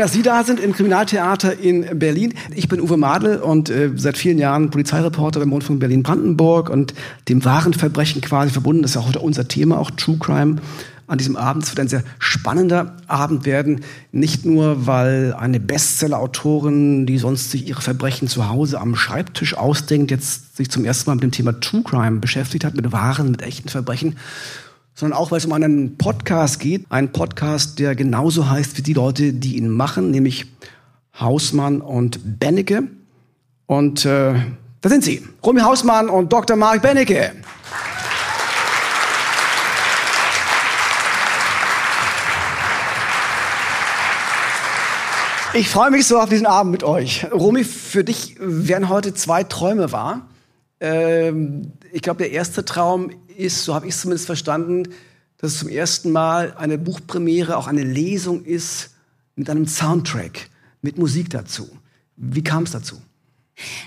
Dass Sie da sind im Kriminaltheater in Berlin. Ich bin Uwe Madel und äh, seit vielen Jahren Polizeireporter beim Rundfunk Berlin-Brandenburg und dem wahren Verbrechen quasi verbunden. Das ist ja heute unser Thema, auch True Crime an diesem Abend. Es wird ein sehr spannender Abend werden. Nicht nur, weil eine Bestseller-Autorin, die sonst sich ihre Verbrechen zu Hause am Schreibtisch ausdenkt, jetzt sich zum ersten Mal mit dem Thema True Crime beschäftigt hat, mit wahren, mit echten Verbrechen, sondern auch, weil es um einen Podcast geht. Ein Podcast, der genauso heißt wie die Leute, die ihn machen, nämlich Hausmann und Bennecke. Und äh, da sind sie, Romy Hausmann und Dr. Mark Bennecke. Ich freue mich so auf diesen Abend mit euch. Romy, für dich werden heute zwei Träume wahr. Ähm, ich glaube, der erste Traum ist, so habe ich es zumindest verstanden, dass es zum ersten Mal eine Buchpremiere, auch eine Lesung ist mit einem Soundtrack, mit Musik dazu. Wie kam es dazu?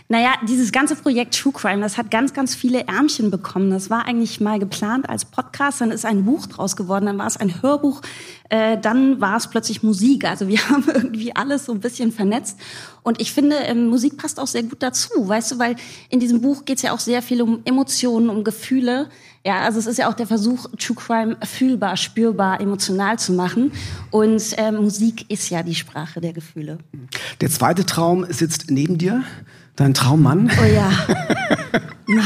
Naja, dieses ganze Projekt True Crime, das hat ganz, ganz viele Ärmchen bekommen. Das war eigentlich mal geplant als Podcast, dann ist ein Buch draus geworden, dann war es ein Hörbuch, äh, dann war es plötzlich Musik. Also wir haben irgendwie alles so ein bisschen vernetzt. Und ich finde, ähm, Musik passt auch sehr gut dazu, weißt du, weil in diesem Buch geht es ja auch sehr viel um Emotionen, um Gefühle. Ja, also es ist ja auch der Versuch, True Crime fühlbar, spürbar, emotional zu machen. Und äh, Musik ist ja die Sprache der Gefühle. Der zweite Traum sitzt neben dir. Dein Traummann? Oh ja.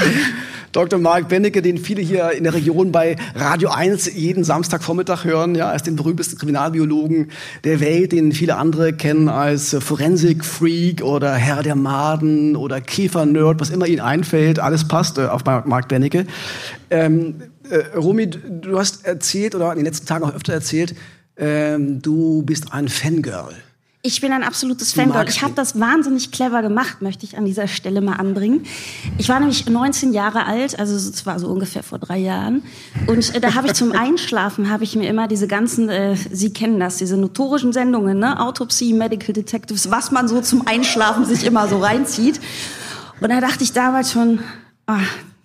Dr. Mark Bennecke, den viele hier in der Region bei Radio 1 jeden Samstagvormittag hören, ja, als den berühmtesten Kriminalbiologen der Welt, den viele andere kennen als Forensik-Freak oder Herr der Maden oder Käfer-Nerd, was immer ihnen einfällt, alles passt äh, auf Mark Bennecke. Ähm, äh, Romy, du hast erzählt oder in den letzten Tagen auch öfter erzählt, ähm, du bist ein Fangirl. Ich bin ein absolutes Fangirl. Ich habe das wahnsinnig clever gemacht, möchte ich an dieser Stelle mal anbringen. Ich war nämlich 19 Jahre alt, also es war so ungefähr vor drei Jahren. Und äh, da habe ich zum Einschlafen, habe ich mir immer diese ganzen, äh, Sie kennen das, diese notorischen Sendungen, ne? Autopsie, Medical Detectives, was man so zum Einschlafen sich immer so reinzieht. Und da dachte ich damals schon, oh,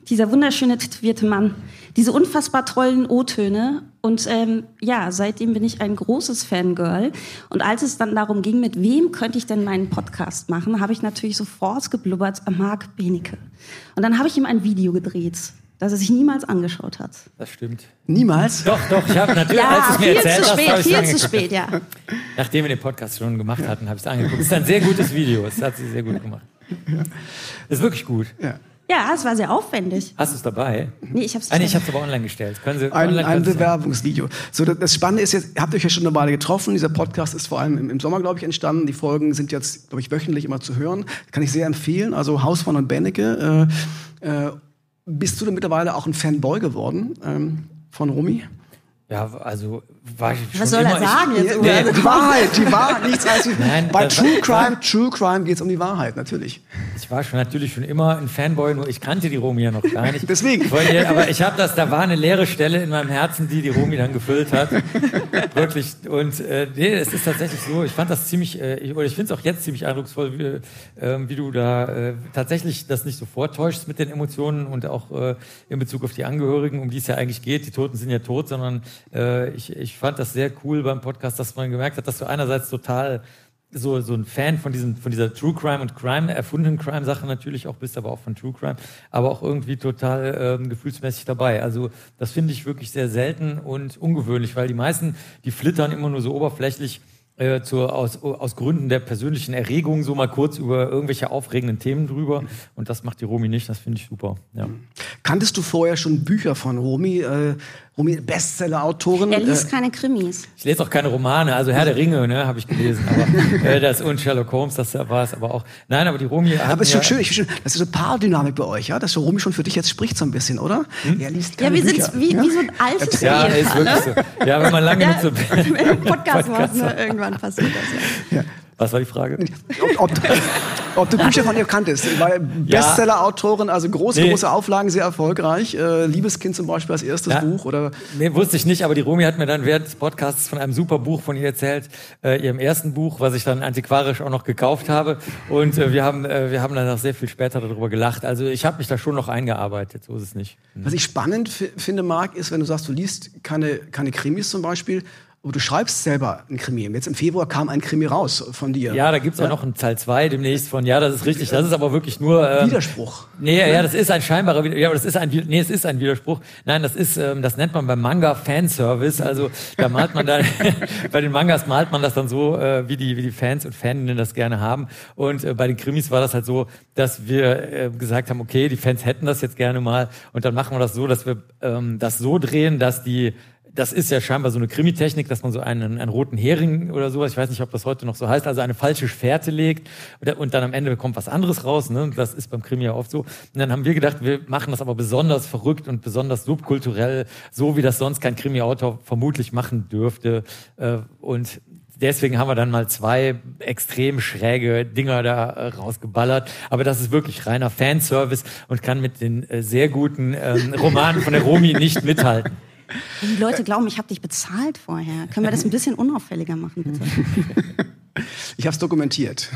dieser wunderschöne tätowierte Mann, diese unfassbar tollen O-Töne. Und ähm, ja, seitdem bin ich ein großes Fangirl. Und als es dann darum ging, mit wem könnte ich denn meinen Podcast machen, habe ich natürlich sofort geblubbert, Marc Benecke. Und dann habe ich ihm ein Video gedreht das er sich niemals angeschaut hat. Das stimmt. Niemals? Doch, doch, ich habe natürlich, ja, als es mir viel erzählt zu spät, hast, viel zu spät, ja. Nachdem wir den Podcast schon gemacht hatten, habe ich es angeguckt. Es ist ein sehr gutes Video, es hat sie sehr gut gemacht. Es ist wirklich gut. Ja. Ja, es war sehr aufwendig. Hast du es dabei? Nee, ich habe es Ah, nee, ich habe es aber online gestellt. Können Sie Ein, online ein Bewerbungsvideo. So, das- das Spannende ist jetzt, ihr habt euch ja schon eine Weile getroffen. Dieser Podcast ist vor allem im, im Sommer, glaube ich, entstanden. Die Folgen sind jetzt, glaube ich, wöchentlich immer zu hören. Kann ich sehr empfehlen. Also Hausmann und Bennecke. Äh, äh, bist du denn mittlerweile auch ein Fanboy geworden ähm, von Romy? Ja, also war ich schon Was soll immer, er sagen jetzt? nee, Uwe? Die Wahrheit, die Wahrheit, nichts als Nein, Bei True Crime, True Crime geht es um die Wahrheit, natürlich. Ich war schon natürlich schon immer ein Fanboy, nur ich kannte die Romy ja noch gar nicht. Deswegen. Ich wollte, aber ich habe das, da war eine leere Stelle in meinem Herzen, die die Romy dann gefüllt hat. Wirklich. Und äh, nee, es ist tatsächlich so. Ich fand das ziemlich, äh, ich, oder ich finde es auch jetzt ziemlich eindrucksvoll, wie, äh, wie du da äh, tatsächlich das nicht so vortäuschst mit den Emotionen und auch äh, in Bezug auf die Angehörigen, um die es ja eigentlich geht. Die Toten sind ja tot, sondern äh, ich, ich fand das sehr cool beim Podcast, dass man gemerkt hat, dass du einerseits total so, so ein Fan von, diesen, von dieser True Crime und Crime, erfundenen Crime-Sache natürlich auch bist, aber auch von True Crime, aber auch irgendwie total ähm, gefühlsmäßig dabei. Also das finde ich wirklich sehr selten und ungewöhnlich, weil die meisten, die flittern immer nur so oberflächlich äh, zur, aus, aus Gründen der persönlichen Erregung so mal kurz über irgendwelche aufregenden Themen drüber. Und das macht die Romy nicht, das finde ich super. Ja. Kanntest du vorher schon Bücher von Romy? Äh, Bestseller-Autorin. Er liest Äh, keine Krimis. Ich lese auch keine Romane, also Herr der Ringe, ne, habe ich gelesen, aber äh, das und Sherlock Holmes, das war es aber auch. Nein, aber die Romy aber es ist schon mir- schön, ich finde schön, das ist so eine Paardynamik bei euch, ja, dass der Romy schon für dich jetzt spricht so ein bisschen, oder? Er liest Ja, keine wir Bücher. sind wie, wie so ein altes Ja, ist Ehepaar, wirklich ne? so. Ja, wenn man lange mit so Im Podcast macht, ne? irgendwann passiert das ja. Was war die Frage? ob, ob, ob du Bücher von ihr kanntest. Weil Bestseller-Autorin, also große, Nee. große Auflagen, sehr erfolgreich. Äh, Liebeskind zum Beispiel als erstes Ja. Buch. Oder Nee, wusste ich nicht, aber die Romy hat mir dann während des Podcasts von einem super Buch von ihr erzählt, äh, ihrem ersten Buch, was ich dann antiquarisch auch noch gekauft habe. Und äh, wir haben äh, wir haben dann auch sehr viel später darüber gelacht. Also ich habe mich da schon noch eingearbeitet, so ist es nicht. was ich spannend fi- finde, Marc, ist, wenn du sagst, du liest keine, keine Krimis zum Beispiel, aber du schreibst selber ein Krimi. Jetzt im Februar kam ein Krimi raus von dir. Ja, da gibt's auch noch einen Teil 2 demnächst von. Ja, das ist richtig. Das ist aber wirklich nur. Ähm, Widerspruch. Nee, ja, das ist ein scheinbarer Ja, aber das ist ein. Nee, es ist ein Widerspruch. Nein, das ist, ähm, das nennt man beim Manga Fanservice. Also da malt man dann, bei den Mangas malt man das dann so, äh, wie die, wie die Fans und Faninnen das gerne haben. Und äh, bei den Krimis war das halt so, dass wir äh, gesagt haben, okay, die Fans hätten das jetzt gerne mal. Und dann machen wir das so, dass wir ähm, das so drehen, dass die das ist ja scheinbar so eine Krimitechnik, dass man so einen, einen roten Hering oder sowas, ich weiß nicht, ob das heute noch so heißt, also eine falsche Fährte legt und dann am Ende kommt was anderes raus. Ne? Das ist beim Krimi ja oft so. Und dann haben wir gedacht, wir machen das aber besonders verrückt und besonders subkulturell, so wie das sonst kein Krimi-Autor vermutlich machen dürfte. Äh, und deswegen haben wir dann mal zwei extrem schräge Dinger da äh, rausgeballert. Aber das ist wirklich reiner Fanservice und kann mit den äh, sehr guten ähm, Romanen von der Romi nicht mithalten. Die Leute glauben, ich habe dich bezahlt vorher. Können wir das ein bisschen unauffälliger machen, bitte? Ich habe es dokumentiert.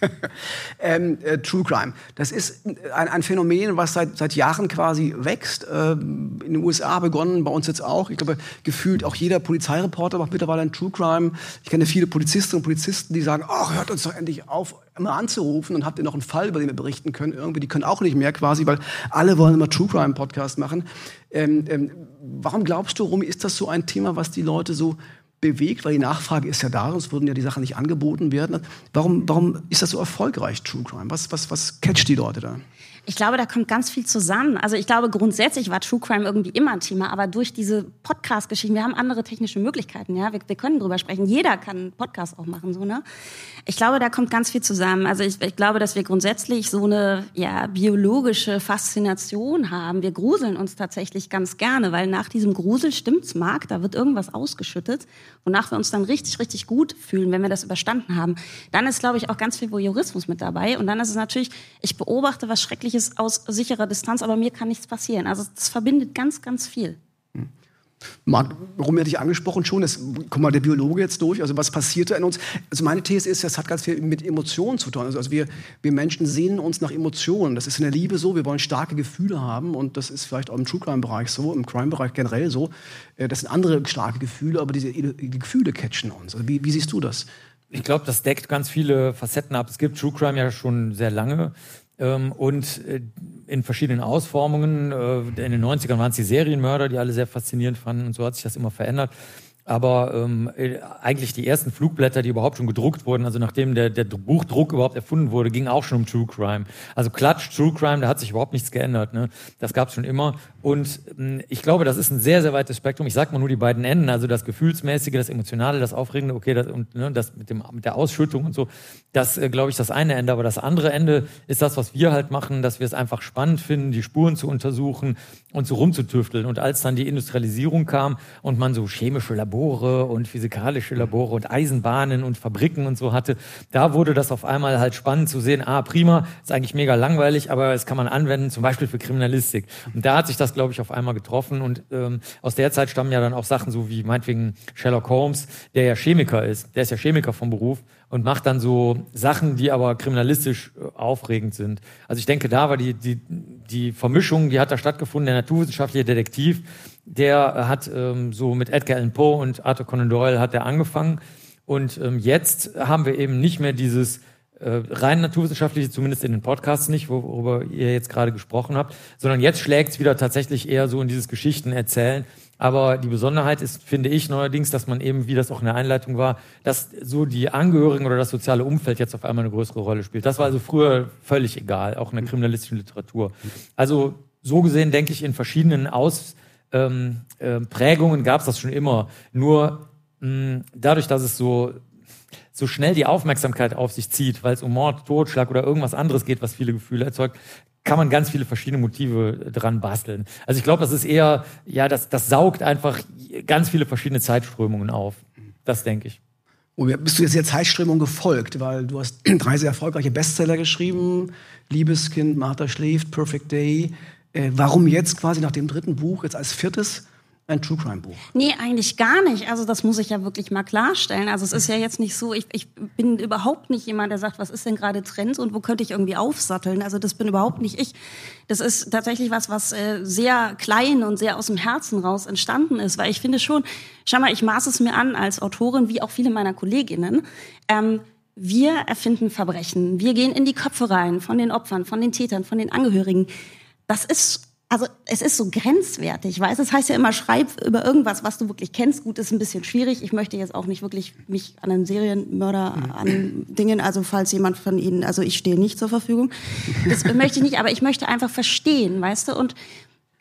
ähm, äh, True Crime. Das ist ein, ein, Phänomen, was seit, seit Jahren quasi wächst. Ähm, in den USA begonnen, bei uns jetzt auch. Ich glaube, gefühlt auch jeder Polizeireporter macht mittlerweile ein True Crime. Ich kenne viele Polizistinnen und Polizisten, die sagen, ach, hört uns doch endlich auf, immer anzurufen und habt ihr noch einen Fall, über den wir berichten können. Irgendwie, die können auch nicht mehr quasi, weil alle wollen immer True Crime Podcast machen. Ähm, ähm, warum glaubst du, Rumi, ist das so ein Thema, was die Leute so bewegt, weil die Nachfrage ist ja da, sonst würden ja die Sachen nicht angeboten werden. Warum, warum ist das so erfolgreich, True Crime? Was, was, was catcht die Leute da? Ich glaube, da kommt ganz viel zusammen. Also ich glaube, grundsätzlich war True Crime irgendwie immer ein Thema, aber durch diese Podcast-Geschichten, wir haben andere technische Möglichkeiten, ja, wir, wir, können drüber sprechen. Jeder kann einen Podcast auch machen, so ne. Ich glaube, da kommt ganz viel zusammen. Also ich, ich glaube, dass wir grundsätzlich so eine ja biologische Faszination haben. Wir gruseln uns tatsächlich ganz gerne, weil nach diesem Grusel stimmt's, Marc, da wird irgendwas ausgeschüttet, wonach wir uns dann richtig, richtig gut fühlen, wenn wir das überstanden haben. Dann ist, glaube ich, auch ganz viel Voyeurismus mit dabei. Und dann ist es natürlich, ich beobachte was schrecklich Mögliches aus sicherer Distanz, aber mir kann nichts passieren. Also das verbindet ganz, ganz viel. Hm. Marc, warum hätte ich angesprochen schon, das kommt mal der Biologe jetzt durch, also was passiert da in uns? Also meine These ist, das hat ganz viel mit Emotionen zu tun. Also, also wir, wir Menschen sehnen uns nach Emotionen. Das ist in der Liebe so, wir wollen starke Gefühle haben und das ist vielleicht auch im True Crime-Bereich so, im Crime-Bereich generell so. Äh, das sind andere starke Gefühle, aber diese die Gefühle catchen uns. Also wie, wie siehst du das? Ich glaube, das deckt ganz viele Facetten ab. Es gibt True Crime ja schon sehr lange. Ähm, und äh, in verschiedenen Ausformungen. Äh, in den 90ern waren es die Serienmörder, die alle sehr faszinierend fanden und so hat sich das immer verändert. Aber ähm, äh, eigentlich die ersten Flugblätter, die überhaupt schon gedruckt wurden, also nachdem der, der Buchdruck überhaupt erfunden wurde, ging auch schon um True Crime. Also Klatsch, True Crime, da hat sich überhaupt nichts geändert. Ne? Das gab es schon immer. Und ähm, ich glaube, das ist ein sehr, sehr weites Spektrum. Ich sag mal nur die beiden Enden, also das Gefühlsmäßige, das Emotionale, das Aufregende, okay, das, und ne, das mit, dem, mit der Ausschüttung und so, das äh, glaube ich das eine Ende. Aber das andere Ende ist das, was wir halt machen, dass wir es einfach spannend finden, die Spuren zu untersuchen und so rumzutüfteln. Und als dann die Industrialisierung kam und man so chemische Labore und physikalische Labore und Eisenbahnen und Fabriken und so hatte, da wurde das auf einmal halt spannend zu sehen, ah, prima, ist eigentlich mega langweilig, aber es kann man anwenden, zum Beispiel für Kriminalistik. Und da hat sich das, glaube ich, auf einmal getroffen und ähm, aus der Zeit stammen ja dann auch Sachen so wie meinetwegen Sherlock Holmes, der ja Chemiker ist, der ist ja Chemiker vom Beruf und macht dann so Sachen, die aber kriminalistisch äh, aufregend sind. Also ich denke, da war die, die, die Vermischung, die hat da stattgefunden, der naturwissenschaftliche Detektiv, der hat ähm, so mit Edgar Allan Poe und Arthur Conan Doyle hat er angefangen. Und ähm, jetzt haben wir eben nicht mehr dieses rein naturwissenschaftliche, zumindest in den Podcasts nicht, worüber ihr jetzt gerade gesprochen habt, sondern jetzt schlägt es wieder tatsächlich eher so in dieses Geschichten erzählen. Aber die Besonderheit ist, finde ich neuerdings, dass man eben, wie das auch in der Einleitung war, dass so die Angehörigen oder das soziale Umfeld jetzt auf einmal eine größere Rolle spielt. Das war also früher völlig egal, auch in der kriminalistischen Literatur. Also so gesehen denke ich in verschiedenen Aus ähm, äh, gab es das schon immer. Nur mh, dadurch, dass es so so schnell die Aufmerksamkeit auf sich zieht, weil es um Mord, Totschlag oder irgendwas anderes geht, was viele Gefühle erzeugt, kann man ganz viele verschiedene Motive dran basteln. Also ich glaube, das ist eher, ja, das, das saugt einfach ganz viele verschiedene Zeitströmungen auf. Das denke ich. Und bist du jetzt der Zeitströmung gefolgt, weil du hast drei sehr erfolgreiche Bestseller geschrieben, Liebeskind, Martha schläft, Perfect Day. Äh, warum jetzt quasi nach dem dritten Buch, jetzt als viertes? Ein True Crime Buch? Nee, eigentlich gar nicht. Also das muss ich ja wirklich mal klarstellen. Also es ist ja jetzt nicht so, ich, ich bin überhaupt nicht jemand, der sagt, was ist denn gerade Trend und wo könnte ich irgendwie aufsatteln. Also das bin überhaupt nicht ich. Das ist tatsächlich was, was äh, sehr klein und sehr aus dem Herzen raus entstanden ist. Weil ich finde schon, schau mal, ich maße es mir an als Autorin, wie auch viele meiner Kolleginnen. Ähm, wir erfinden Verbrechen. Wir gehen in die Köpfe rein von den Opfern, von den Tätern, von den Angehörigen. Das ist also es ist so grenzwertig, weißt Es heißt ja immer, schreib über irgendwas, was du wirklich kennst. Gut, ist ein bisschen schwierig. Ich möchte jetzt auch nicht wirklich mich an einen Serienmörder mhm. an Dingen, also falls jemand von Ihnen, also ich stehe nicht zur Verfügung. Das möchte ich nicht, aber ich möchte einfach verstehen, weißt du? Und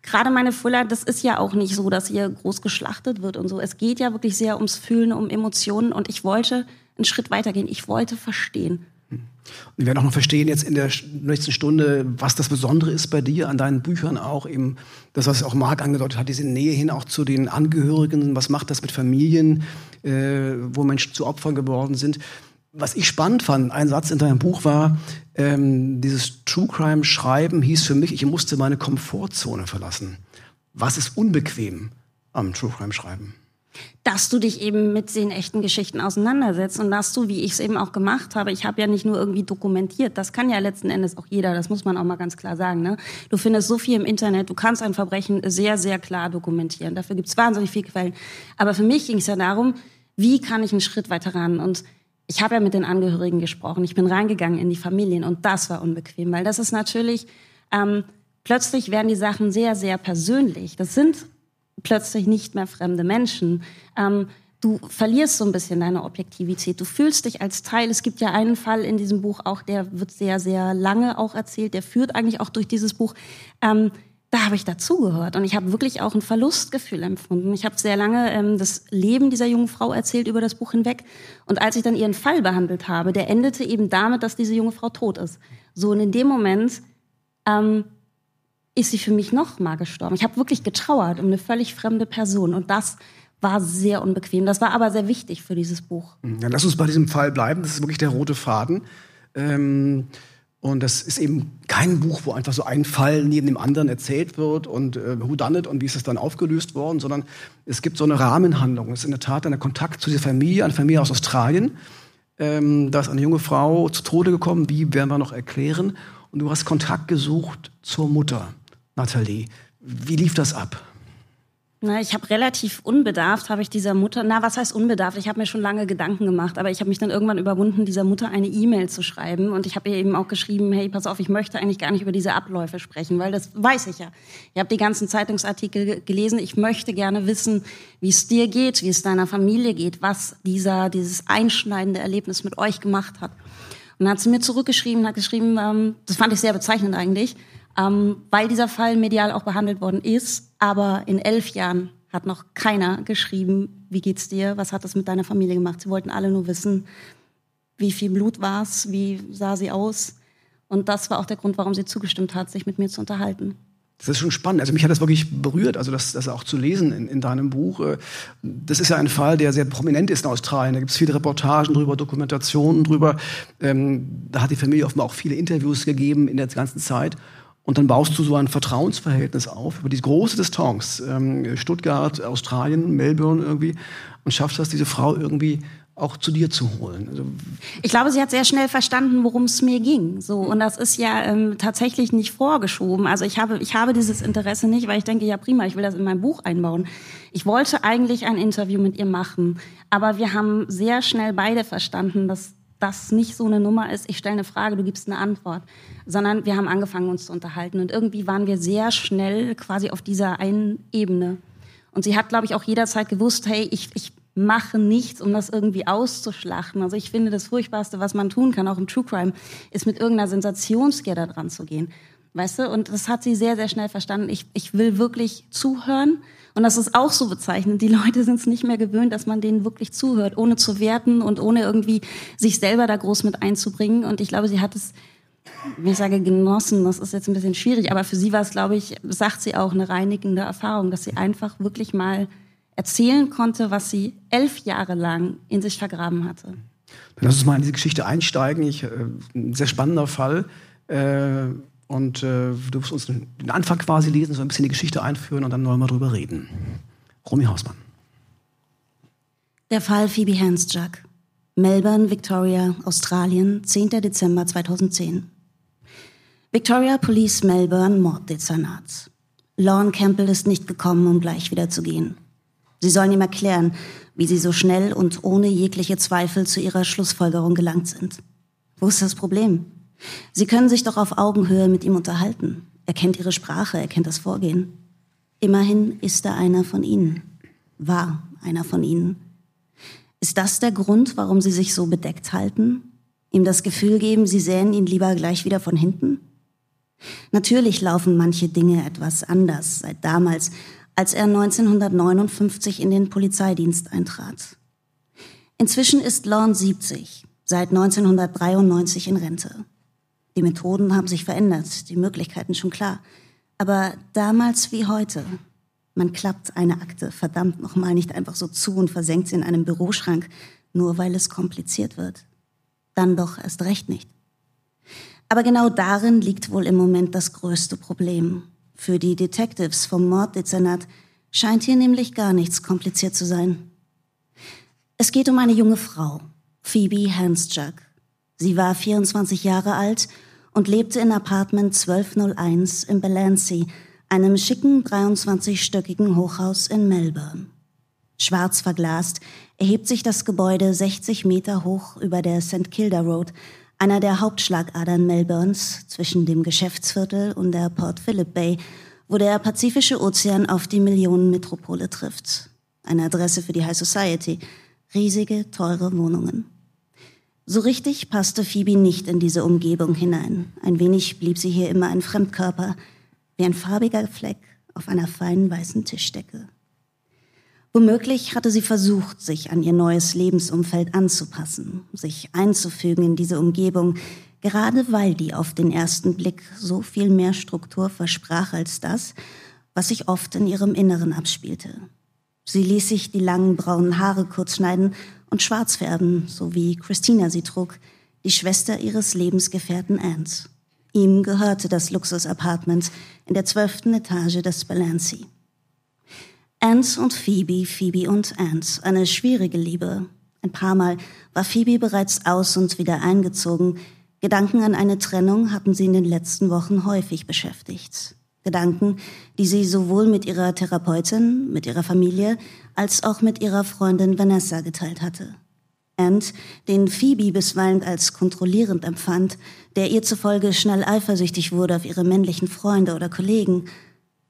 gerade meine Fuller, das ist ja auch nicht so, dass hier groß geschlachtet wird und so. Es geht ja wirklich sehr ums Fühlen, um Emotionen und ich wollte einen Schritt weitergehen. Ich wollte verstehen. Wir werden auch noch verstehen jetzt in der nächsten Stunde, was das Besondere ist bei dir an deinen Büchern auch eben, das was auch Marc angedeutet hat, diese Nähe hin auch zu den Angehörigen. Was macht das mit Familien, äh, wo Menschen zu Opfern geworden sind? Was ich spannend fand, ein Satz in deinem Buch war, ähm, dieses True Crime Schreiben hieß für mich, ich musste meine Komfortzone verlassen. Was ist unbequem am True Crime Schreiben? Dass du dich eben mit den echten Geschichten auseinandersetzt und dass du, wie ich es eben auch gemacht habe, ich habe ja nicht nur irgendwie dokumentiert, das kann ja letzten Endes auch jeder, das muss man auch mal ganz klar sagen. Ne? Du findest so viel im Internet, du kannst ein Verbrechen sehr, sehr klar dokumentieren. Dafür gibt es wahnsinnig viele Quellen. Aber für mich ging es ja darum, wie kann ich einen Schritt weiter ran? Und ich habe ja mit den Angehörigen gesprochen, ich bin reingegangen in die Familien und das war unbequem, weil das ist natürlich, ähm, plötzlich werden die Sachen sehr, sehr persönlich. Das sind plötzlich nicht mehr fremde Menschen. Ähm, du verlierst so ein bisschen deine Objektivität. Du fühlst dich als Teil. Es gibt ja einen Fall in diesem Buch auch, der wird sehr, sehr lange auch erzählt. Der führt eigentlich auch durch dieses Buch. Ähm, da habe ich dazugehört und ich habe wirklich auch ein Verlustgefühl empfunden. Ich habe sehr lange ähm, das Leben dieser jungen Frau erzählt über das Buch hinweg. Und als ich dann ihren Fall behandelt habe, der endete eben damit, dass diese junge Frau tot ist. So und in dem Moment ähm, ist sie für mich noch mal gestorben. Ich habe wirklich getrauert um eine völlig fremde Person und das war sehr unbequem. Das war aber sehr wichtig für dieses Buch. Dann mhm. lass uns bei diesem Fall bleiben. Das ist wirklich der rote Faden. Ähm, und das ist eben kein Buch, wo einfach so ein Fall neben dem anderen erzählt wird und äh, who done it und wie ist es dann aufgelöst worden, sondern es gibt so eine Rahmenhandlung. Es ist in der Tat ein Kontakt zu dieser Familie, eine Familie aus Australien. Ähm, da ist eine junge Frau zu Tode gekommen, wie werden wir noch erklären. Und du hast Kontakt gesucht zur Mutter. Nathalie. Wie lief das ab? Na, ich habe relativ unbedarft, habe ich dieser Mutter, na, was heißt unbedarft? Ich habe mir schon lange Gedanken gemacht, aber ich habe mich dann irgendwann überwunden, dieser Mutter eine E-Mail zu schreiben. Und ich habe ihr eben auch geschrieben, hey, pass auf, ich möchte eigentlich gar nicht über diese Abläufe sprechen, weil das weiß ich ja. Ich habe die ganzen Zeitungsartikel gelesen. Ich möchte gerne wissen, wie es dir geht, wie es deiner Familie geht, was dieser, dieses einschneidende Erlebnis mit euch gemacht hat. Und dann hat sie mir zurückgeschrieben, hat geschrieben, ähm, das fand ich sehr bezeichnend eigentlich, ähm, weil dieser Fall medial auch behandelt worden ist. Aber in elf Jahren hat noch keiner geschrieben, wie geht's dir, was hat das mit deiner Familie gemacht. Sie wollten alle nur wissen, wie viel Blut war's, wie sah sie aus. Und das war auch der Grund, warum sie zugestimmt hat, sich mit mir zu unterhalten. Das ist schon spannend. Also mich hat das wirklich berührt, also das, das auch zu lesen in, in deinem Buch. Äh, das ist ja ein Fall, der sehr prominent ist in Australien. Da gibt es viele Reportagen drüber, Dokumentationen drüber. Ähm, da hat die Familie offenbar auch viele Interviews gegeben in der ganzen Zeit. Und dann baust du so ein Vertrauensverhältnis auf über die große Distanz, ähm, Stuttgart, Australien, Melbourne irgendwie, und schaffst das, diese Frau irgendwie auch zu dir zu holen. Also ich glaube, sie hat sehr schnell verstanden, worum es mir ging. So und das ist ja ähm, tatsächlich nicht vorgeschoben. Also ich habe ich habe dieses Interesse nicht, weil ich denke, ja prima, ich will das in mein Buch einbauen. Ich wollte eigentlich ein Interview mit ihr machen, aber wir haben sehr schnell beide verstanden, dass das nicht so eine Nummer ist, ich stelle eine Frage, du gibst eine Antwort, sondern wir haben angefangen, uns zu unterhalten. Und irgendwie waren wir sehr schnell quasi auf dieser einen Ebene. Und sie hat, glaube ich, auch jederzeit gewusst, hey, ich, ich mache nichts, um das irgendwie auszuschlachten. Also ich finde, das Furchtbarste, was man tun kann, auch im True Crime, ist mit irgendeiner Sensationsgier da dran zu gehen. Weißt du? Und das hat sie sehr, sehr schnell verstanden. Ich, ich will wirklich zuhören und das ist auch so bezeichnend. Die Leute sind es nicht mehr gewöhnt, dass man denen wirklich zuhört, ohne zu werten und ohne irgendwie sich selber da groß mit einzubringen. Und ich glaube, sie hat es, wenn ich sage genossen, das ist jetzt ein bisschen schwierig, aber für sie war es, glaube ich, sagt sie auch eine reinigende Erfahrung, dass sie einfach wirklich mal erzählen konnte, was sie elf Jahre lang in sich vergraben hatte. Dann lass uns mal in diese Geschichte einsteigen. Ich, äh, ein sehr spannender Fall. Äh und äh, du wirst uns den Anfang quasi lesen, so ein bisschen die Geschichte einführen und dann wollen wir drüber reden. Romy Hausmann. Der Fall Phoebe Hansjack. Melbourne, Victoria, Australien, 10. Dezember 2010. Victoria Police Melbourne Morddezernat. Lorne Campbell ist nicht gekommen, um gleich wieder zu gehen. Sie sollen ihm erklären, wie sie so schnell und ohne jegliche Zweifel zu ihrer Schlussfolgerung gelangt sind. Wo ist das Problem? Sie können sich doch auf Augenhöhe mit ihm unterhalten. Er kennt ihre Sprache, er kennt das Vorgehen. Immerhin ist er einer von ihnen. War einer von ihnen. Ist das der Grund, warum sie sich so bedeckt halten? Ihm das Gefühl geben, sie sähen ihn lieber gleich wieder von hinten? Natürlich laufen manche Dinge etwas anders seit damals, als er 1959 in den Polizeidienst eintrat. Inzwischen ist Lorne 70, seit 1993 in Rente. Die Methoden haben sich verändert, die Möglichkeiten schon klar. Aber damals wie heute, man klappt eine Akte verdammt nochmal nicht einfach so zu und versenkt sie in einem Büroschrank, nur weil es kompliziert wird. Dann doch erst recht nicht. Aber genau darin liegt wohl im Moment das größte Problem. Für die Detectives vom Morddezernat scheint hier nämlich gar nichts kompliziert zu sein. Es geht um eine junge Frau, Phoebe Hansjug. Sie war 24 Jahre alt und lebte in Apartment 1201 in Belancey, einem schicken 23-stöckigen Hochhaus in Melbourne. Schwarz verglast erhebt sich das Gebäude 60 Meter hoch über der St. Kilda Road, einer der Hauptschlagadern Melbournes zwischen dem Geschäftsviertel und der Port Phillip Bay, wo der Pazifische Ozean auf die Millionenmetropole trifft. Eine Adresse für die High Society. Riesige, teure Wohnungen. So richtig passte Phoebe nicht in diese Umgebung hinein. Ein wenig blieb sie hier immer ein Fremdkörper, wie ein farbiger Fleck auf einer feinen weißen Tischdecke. Womöglich hatte sie versucht, sich an ihr neues Lebensumfeld anzupassen, sich einzufügen in diese Umgebung, gerade weil die auf den ersten Blick so viel mehr Struktur versprach als das, was sich oft in ihrem Inneren abspielte. Sie ließ sich die langen braunen Haare kurz schneiden und schwarz färben, so wie Christina sie trug, die Schwester ihres Lebensgefährten Ant. Ihm gehörte das Luxus-Apartment in der zwölften Etage des Balancy. Ant und Phoebe, Phoebe und Ant, eine schwierige Liebe. Ein paar Mal war Phoebe bereits aus und wieder eingezogen. Gedanken an eine Trennung hatten sie in den letzten Wochen häufig beschäftigt. Gedanken, die sie sowohl mit ihrer Therapeutin, mit ihrer Familie, als auch mit ihrer Freundin Vanessa geteilt hatte. And, den Phoebe bisweilen als kontrollierend empfand, der ihr zufolge schnell eifersüchtig wurde auf ihre männlichen Freunde oder Kollegen.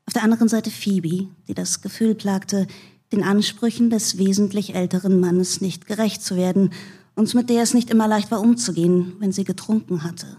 Auf der anderen Seite Phoebe, die das Gefühl plagte, den Ansprüchen des wesentlich älteren Mannes nicht gerecht zu werden und mit der es nicht immer leicht war umzugehen, wenn sie getrunken hatte.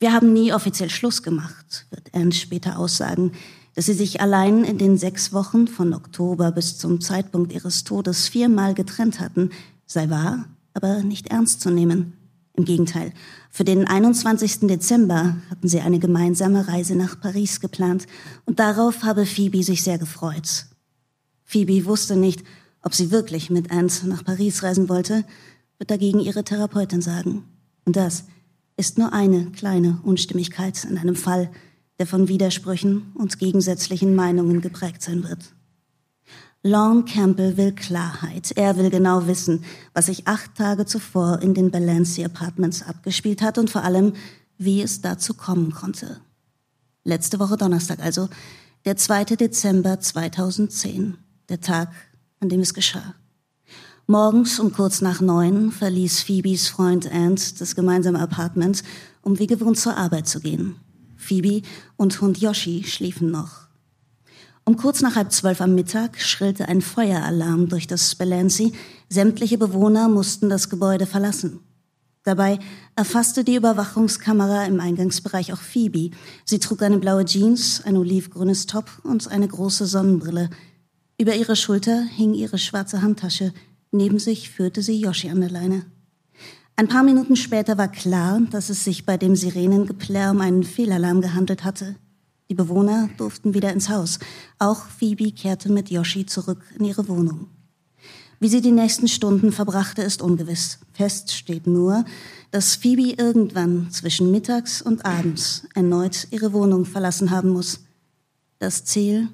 Wir haben nie offiziell Schluss gemacht, wird Anne später aussagen, dass sie sich allein in den sechs Wochen von Oktober bis zum Zeitpunkt ihres Todes viermal getrennt hatten, sei wahr, aber nicht ernst zu nehmen. Im Gegenteil, für den 21. Dezember hatten sie eine gemeinsame Reise nach Paris geplant und darauf habe Phoebe sich sehr gefreut. Phoebe wusste nicht, ob sie wirklich mit Ant nach Paris reisen wollte, wird dagegen ihre Therapeutin sagen. Und das ist nur eine kleine Unstimmigkeit in einem Fall, der von Widersprüchen und gegensätzlichen Meinungen geprägt sein wird. Lorne Campbell will Klarheit. Er will genau wissen, was sich acht Tage zuvor in den Balancy Apartments abgespielt hat und vor allem, wie es dazu kommen konnte. Letzte Woche Donnerstag also, der 2. Dezember 2010, der Tag, an dem es geschah. Morgens um kurz nach neun verließ Phoebes Freund Ant das gemeinsame Apartment, um wie gewohnt zur Arbeit zu gehen. Phoebe und Hund Yoshi schliefen noch. Um kurz nach halb zwölf am Mittag schrillte ein Feueralarm durch das Spelancy. Sämtliche Bewohner mussten das Gebäude verlassen. Dabei erfasste die Überwachungskamera im Eingangsbereich auch Phoebe. Sie trug eine blaue Jeans, ein olivgrünes Top und eine große Sonnenbrille. Über ihre Schulter hing ihre schwarze Handtasche, Neben sich führte sie Yoshi an der Leine. Ein paar Minuten später war klar, dass es sich bei dem Sirenengeplärr um einen Fehlalarm gehandelt hatte. Die Bewohner durften wieder ins Haus. Auch Phoebe kehrte mit Yoshi zurück in ihre Wohnung. Wie sie die nächsten Stunden verbrachte, ist ungewiss. Fest steht nur, dass Phoebe irgendwann zwischen mittags und abends erneut ihre Wohnung verlassen haben muss. Das Ziel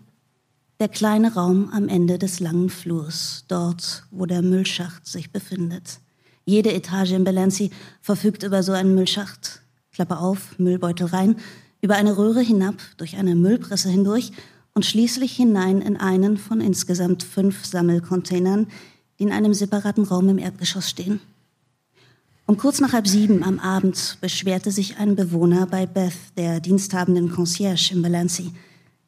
Der kleine Raum am Ende des langen Flurs, dort, wo der Müllschacht sich befindet. Jede Etage in Belenzi verfügt über so einen Müllschacht. Klappe auf, Müllbeutel rein, über eine Röhre hinab, durch eine Müllpresse hindurch und schließlich hinein in einen von insgesamt fünf Sammelcontainern, die in einem separaten Raum im Erdgeschoss stehen. Um kurz nach halb sieben am Abend beschwerte sich ein Bewohner bei Beth, der diensthabenden Concierge in Valency.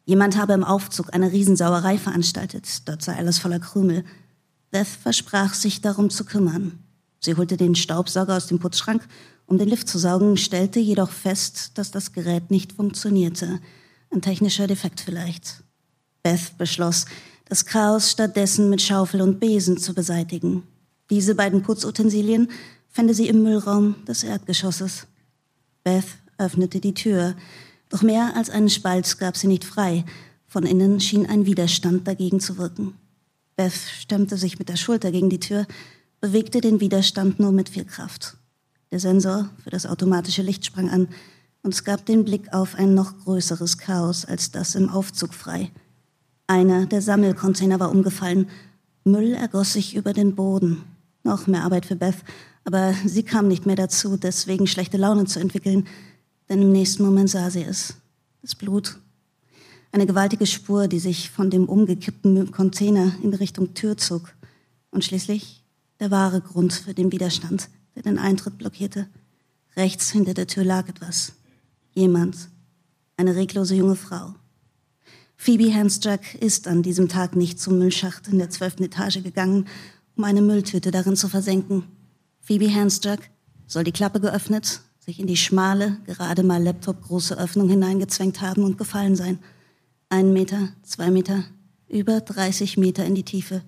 Jemand habe im Aufzug eine Riesensauerei veranstaltet, dort sei alles voller Krümel. Beth versprach sich darum zu kümmern. Sie holte den Staubsauger aus dem Putzschrank, um den Lift zu saugen, stellte jedoch fest, dass das Gerät nicht funktionierte. Ein technischer Defekt vielleicht. Beth beschloss, das Chaos stattdessen mit Schaufel und Besen zu beseitigen. Diese beiden Putzutensilien fände sie im Müllraum des Erdgeschosses. Beth öffnete die Tür, doch mehr als einen Spalt gab sie nicht frei. Von innen schien ein Widerstand dagegen zu wirken. Beth stemmte sich mit der Schulter gegen die Tür, bewegte den Widerstand nur mit viel Kraft. Der Sensor für das automatische Licht sprang an und es gab den Blick auf ein noch größeres Chaos als das im Aufzug frei. Einer der Sammelcontainer war umgefallen. Müll ergoss sich über den Boden. Noch mehr Arbeit für Beth, aber sie kam nicht mehr dazu, deswegen schlechte Laune zu entwickeln, denn im nächsten Moment sah sie es. Das Blut. Eine gewaltige Spur, die sich von dem umgekippten Container in Richtung Tür zog. Und schließlich der wahre Grund für den Widerstand, der den Eintritt blockierte. Rechts hinter der Tür lag etwas. Jemand. Eine reglose junge Frau. Phoebe Hanstruck ist an diesem Tag nicht zum Müllschacht in der zwölften Etage gegangen, um eine Mülltüte darin zu versenken. Phoebe Hanstruck soll die Klappe geöffnet, sich in die schmale, gerade mal Laptop-große Öffnung hineingezwängt haben und gefallen sein. Ein Meter, zwei Meter, über 30 Meter in die Tiefe,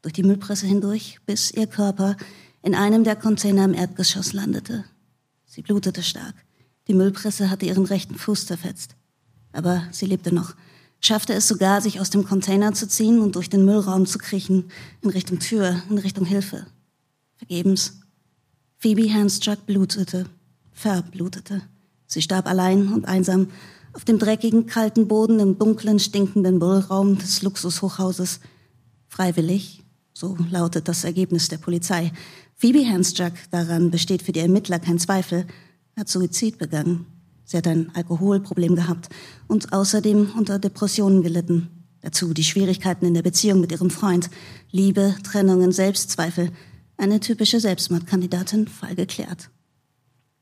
durch die Müllpresse hindurch, bis ihr Körper in einem der Container im Erdgeschoss landete. Sie blutete stark. Die Müllpresse hatte ihren rechten Fuß zerfetzt. Aber sie lebte noch schaffte es sogar, sich aus dem Container zu ziehen und durch den Müllraum zu kriechen, in Richtung Tür, in Richtung Hilfe. Vergebens. Phoebe Handstruck blutete, verblutete. Sie starb allein und einsam auf dem dreckigen, kalten Boden im dunklen, stinkenden Müllraum des Luxushochhauses. Freiwillig, so lautet das Ergebnis der Polizei. Phoebe Handstruck, daran besteht für die Ermittler kein Zweifel, hat Suizid begangen. Sie hat ein Alkoholproblem gehabt und außerdem unter Depressionen gelitten. Dazu die Schwierigkeiten in der Beziehung mit ihrem Freund, Liebe, Trennungen, Selbstzweifel. Eine typische Selbstmordkandidatin, Fall geklärt.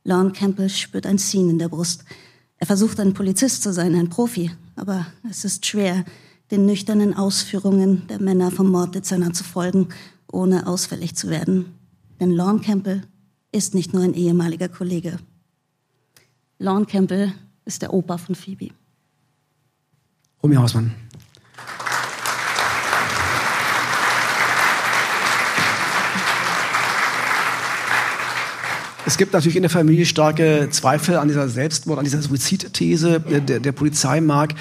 Lorne Campbell spürt ein Ziehen in der Brust. Er versucht ein Polizist zu sein, ein Profi, aber es ist schwer, den nüchternen Ausführungen der Männer vom Morddezernat zu folgen, ohne ausfällig zu werden. Denn Lorne Campbell ist nicht nur ein ehemaliger Kollege. Lorne Campbell ist der Opa von Phoebe. Romy Hausmann. Es gibt natürlich in der Familie starke Zweifel an dieser Selbstmord, an dieser Suizidthese der, der Polizei, Mark.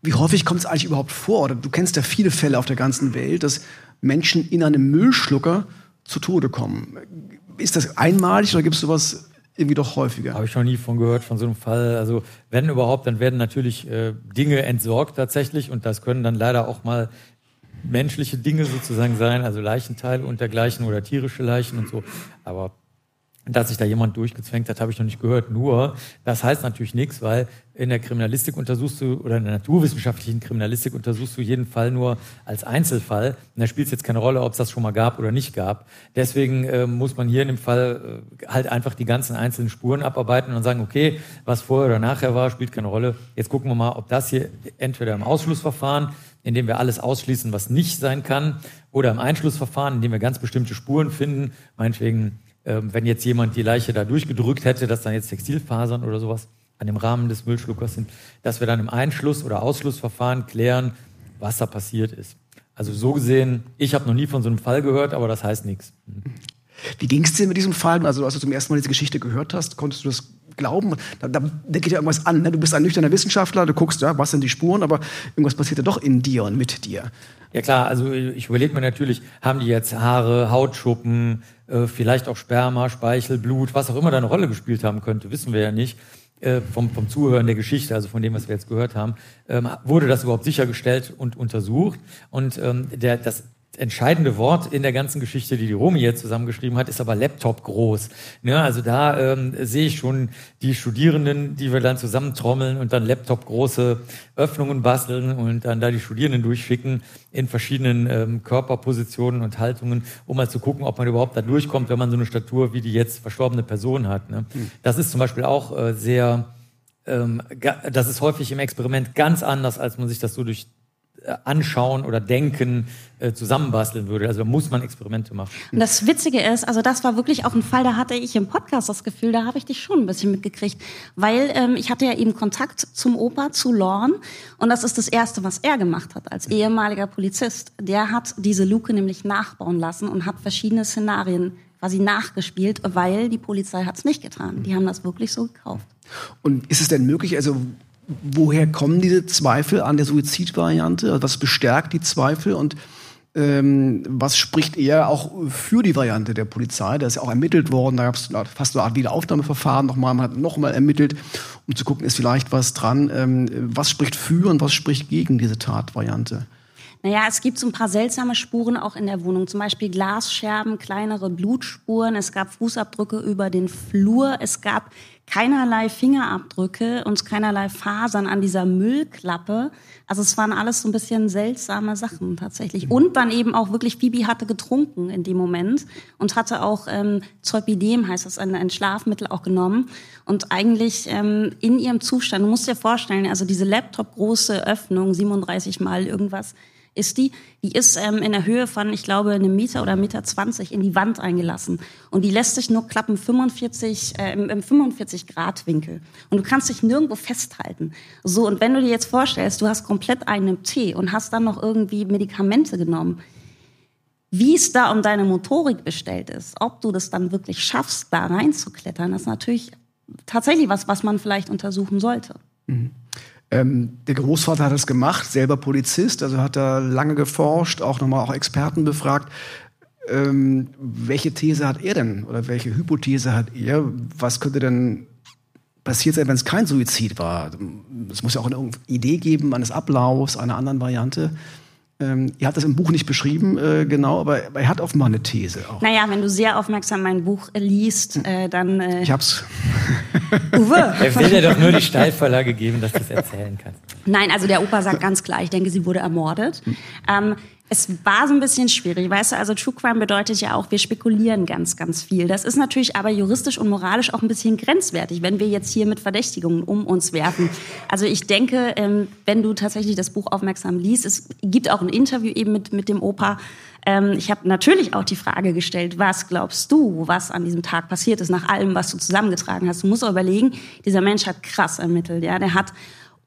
Wie häufig kommt es eigentlich überhaupt vor? Du kennst ja viele Fälle auf der ganzen Welt, dass Menschen in einem Müllschlucker zu Tode kommen. Ist das einmalig oder gibt es sowas irgendwie doch häufiger. Habe ich noch nie von gehört, von so einem Fall. Also wenn überhaupt, dann werden natürlich äh, Dinge entsorgt tatsächlich und das können dann leider auch mal menschliche Dinge sozusagen sein, also Leichenteile und dergleichen oder tierische Leichen und so. Aber dass sich da jemand durchgezwängt hat, habe ich noch nicht gehört. Nur, das heißt natürlich nichts, weil in der Kriminalistik untersuchst du, oder in der naturwissenschaftlichen Kriminalistik untersuchst du jeden Fall nur als Einzelfall. Und da spielt es jetzt keine Rolle, ob es das schon mal gab oder nicht gab. Deswegen äh, muss man hier in dem Fall äh, halt einfach die ganzen einzelnen Spuren abarbeiten und sagen, okay, was vorher oder nachher war, spielt keine Rolle. Jetzt gucken wir mal, ob das hier entweder im Ausschlussverfahren, in dem wir alles ausschließen, was nicht sein kann, oder im Einschlussverfahren, in dem wir ganz bestimmte Spuren finden, meinetwegen ähm, wenn jetzt jemand die Leiche da durchgedrückt hätte, dass dann jetzt Textilfasern oder sowas an dem Rahmen des Müllschluckers sind, dass wir dann im Einschluss- oder Ausschlussverfahren klären, was da passiert ist. Also so gesehen, ich habe noch nie von so einem Fall gehört, aber das heißt nichts. Wie ging es dir mit diesem Fall? Also als du zum ersten Mal diese Geschichte gehört hast, konntest du das glauben? Da, da, da geht ja irgendwas an. Ne? Du bist ein nüchterner Wissenschaftler, du guckst, ja, was sind die Spuren, aber irgendwas passiert ja doch in dir und mit dir. Ja klar, also ich überlege mir natürlich, haben die jetzt Haare, Hautschuppen, äh, vielleicht auch Sperma, Speichel, Blut, was auch immer da eine Rolle gespielt haben könnte, wissen wir ja nicht. äh, vom, vom Zuhören der Geschichte, also von dem, was wir jetzt gehört haben, ähm, wurde das überhaupt sichergestellt und untersucht. Und ähm, der, das entscheidende Wort in der ganzen Geschichte, die die Romy jetzt zusammengeschrieben hat, ist aber Laptop groß. Ne, also da ähm, sehe ich schon die Studierenden, die wir dann zusammentrommeln und dann Laptop große Öffnungen basteln und dann da die Studierenden durchschicken in verschiedenen ähm, Körperpositionen und Haltungen, um mal zu gucken, ob man überhaupt da durchkommt, wenn man so eine Statur wie die jetzt verstorbene Person hat. Ne? Hm. Das ist zum Beispiel auch äh, sehr ähm, das ist häufig im Experiment ganz anders, als man sich das so durch anschauen oder denken äh, zusammenbasteln würde. Also da muss man Experimente machen. Und das Witzige ist, also das war wirklich auch ein Fall, da hatte ich im Podcast das Gefühl, da habe ich dich schon ein bisschen mitgekriegt, weil ähm, ich hatte ja eben Kontakt zum Opa, zu Lorne und das ist das Erste, was er gemacht hat als ehemaliger Polizist. Der hat diese Luke nämlich nachbauen lassen und hat verschiedene Szenarien quasi nachgespielt, weil die Polizei hat es nicht getan. Die haben das wirklich so gekauft. Und ist es denn möglich, also woher kommen diese Zweifel an der Suizidvariante? Also was bestärkt die Zweifel und ähm, was spricht eher auch für die Variante der Polizei? Da ist ja auch ermittelt worden, da gab es fast eine Art Wiederaufnahmeverfahren nochmal, man hat nochmal ermittelt, um zu gucken, ist vielleicht was dran. Ähm, was spricht für und was spricht gegen diese Tatvariante? Naja, es gibt so ein paar seltsame Spuren auch in der Wohnung. Zum Beispiel Glasscherben, kleinere Blutspuren. Es gab Fußabdrücke über den Flur. Es gab keinerlei Fingerabdrücke und keinerlei Fasern an dieser Müllklappe. Also es waren alles so ein bisschen seltsame Sachen tatsächlich. Und dann eben auch wirklich, Phoebe hatte getrunken in dem Moment und hatte auch ähm, Zolpidem, heißt das, ein, ein Schlafmittel auch genommen. Und eigentlich ähm, in ihrem Zustand, du musst dir vorstellen, also diese Laptop-große Öffnung, 37 mal irgendwas, ist die, die ist ähm, in der Höhe von, ich glaube, einem Meter oder Meter 20 in die Wand eingelassen. Und die lässt sich nur klappen 45, äh, im, im 45 Grad Winkel. Und du kannst dich nirgendwo festhalten. So, und wenn du dir jetzt vorstellst, du hast komplett einen Tee und hast dann noch irgendwie Medikamente genommen, wie es da um deine Motorik bestellt ist, ob du das dann wirklich schaffst, da reinzuklettern, ist natürlich tatsächlich was, was man vielleicht untersuchen sollte. Mhm. Ähm, der Großvater hat das gemacht, selber Polizist, also hat da lange geforscht, auch nochmal auch Experten befragt. Ähm, welche These hat er denn oder welche Hypothese hat er? Was könnte denn passiert sein, wenn es kein Suizid war? Es muss ja auch eine Idee geben eines Ablaufs, einer anderen Variante. Ähm, ihr habt das im Buch nicht beschrieben, äh, genau, aber, aber, er hat offenbar eine These auch. Naja, wenn du sehr aufmerksam mein Buch liest, äh, dann. Äh, ich hab's. Uwe. Er will dir doch nur die Steilvorlage geben, dass du es erzählen kannst. Nein, also der Opa sagt ganz klar, ich denke, sie wurde ermordet. Hm. Ähm, es war so ein bisschen schwierig, weißt du, also True Crime bedeutet ja auch, wir spekulieren ganz, ganz viel. Das ist natürlich aber juristisch und moralisch auch ein bisschen grenzwertig, wenn wir jetzt hier mit Verdächtigungen um uns werfen. Also ich denke, ähm, wenn du tatsächlich das Buch aufmerksam liest, es gibt auch ein Interview eben mit, mit dem Opa, ähm, ich habe natürlich auch die Frage gestellt, was glaubst du, was an diesem Tag passiert ist, nach allem, was du zusammengetragen hast. Du musst auch überlegen, dieser Mensch hat krass ermittelt, ja, der hat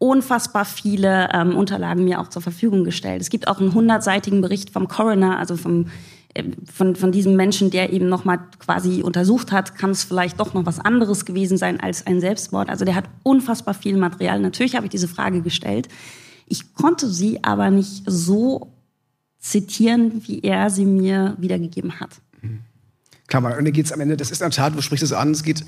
unfassbar viele ähm, Unterlagen mir auch zur Verfügung gestellt. Es gibt auch einen hundertseitigen Bericht vom Coroner, also vom äh, von, von diesem Menschen, der eben nochmal quasi untersucht hat, kann es vielleicht doch noch was anderes gewesen sein als ein Selbstmord. Also der hat unfassbar viel Material. Natürlich habe ich diese Frage gestellt. Ich konnte sie aber nicht so zitieren, wie er sie mir wiedergegeben hat. Klar, am Ende geht es am Ende, das ist in der Tat, du sprichst es an, es geht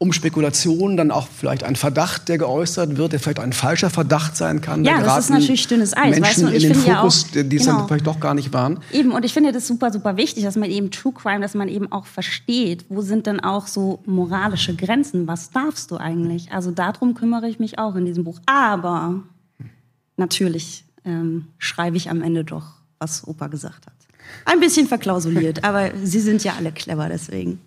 um Spekulationen, dann auch vielleicht ein Verdacht, der geäußert wird, der vielleicht ein falscher Verdacht sein kann. Ja, das ist natürlich dünnes Eis. Menschen weißt du, in den Fokus, ja auch, die es genau. dann vielleicht doch gar nicht waren. Eben, und ich finde das super, super wichtig, dass man eben True Crime, dass man eben auch versteht, wo sind denn auch so moralische Grenzen? Was darfst du eigentlich? Also darum kümmere ich mich auch in diesem Buch. Aber natürlich ähm, schreibe ich am Ende doch, was Opa gesagt hat. Ein bisschen verklausuliert, aber Sie sind ja alle clever, deswegen.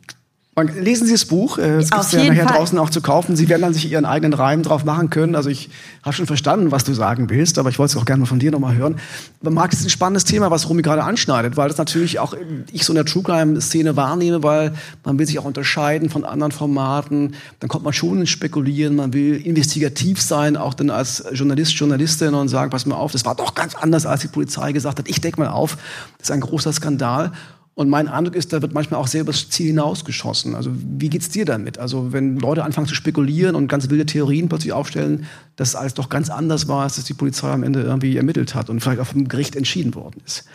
Lesen Sie das Buch, äh, es gibt ja nachher Fall. draußen auch zu kaufen. Sie werden dann sich Ihren eigenen Reim drauf machen können. Also ich habe schon verstanden, was du sagen willst, aber ich wollte es auch gerne mal von dir nochmal hören. Man mag es ein spannendes Thema, was Romy gerade anschneidet, weil das natürlich auch ich so in der True Crime-Szene wahrnehme, weil man will sich auch unterscheiden von anderen Formaten. Dann kommt man schon ins Spekulieren, man will investigativ sein, auch dann als Journalist, Journalistin und sagen, pass mal auf, das war doch ganz anders, als die Polizei gesagt hat. Ich decke mal auf, das ist ein großer Skandal. Und mein Eindruck ist, da wird manchmal auch sehr übers Ziel hinausgeschossen. Also wie geht's dir damit? Also wenn Leute anfangen zu spekulieren und ganz wilde Theorien plötzlich aufstellen, dass alles doch ganz anders war, als dass die Polizei am Ende irgendwie ermittelt hat und vielleicht auch vom Gericht entschieden worden ist.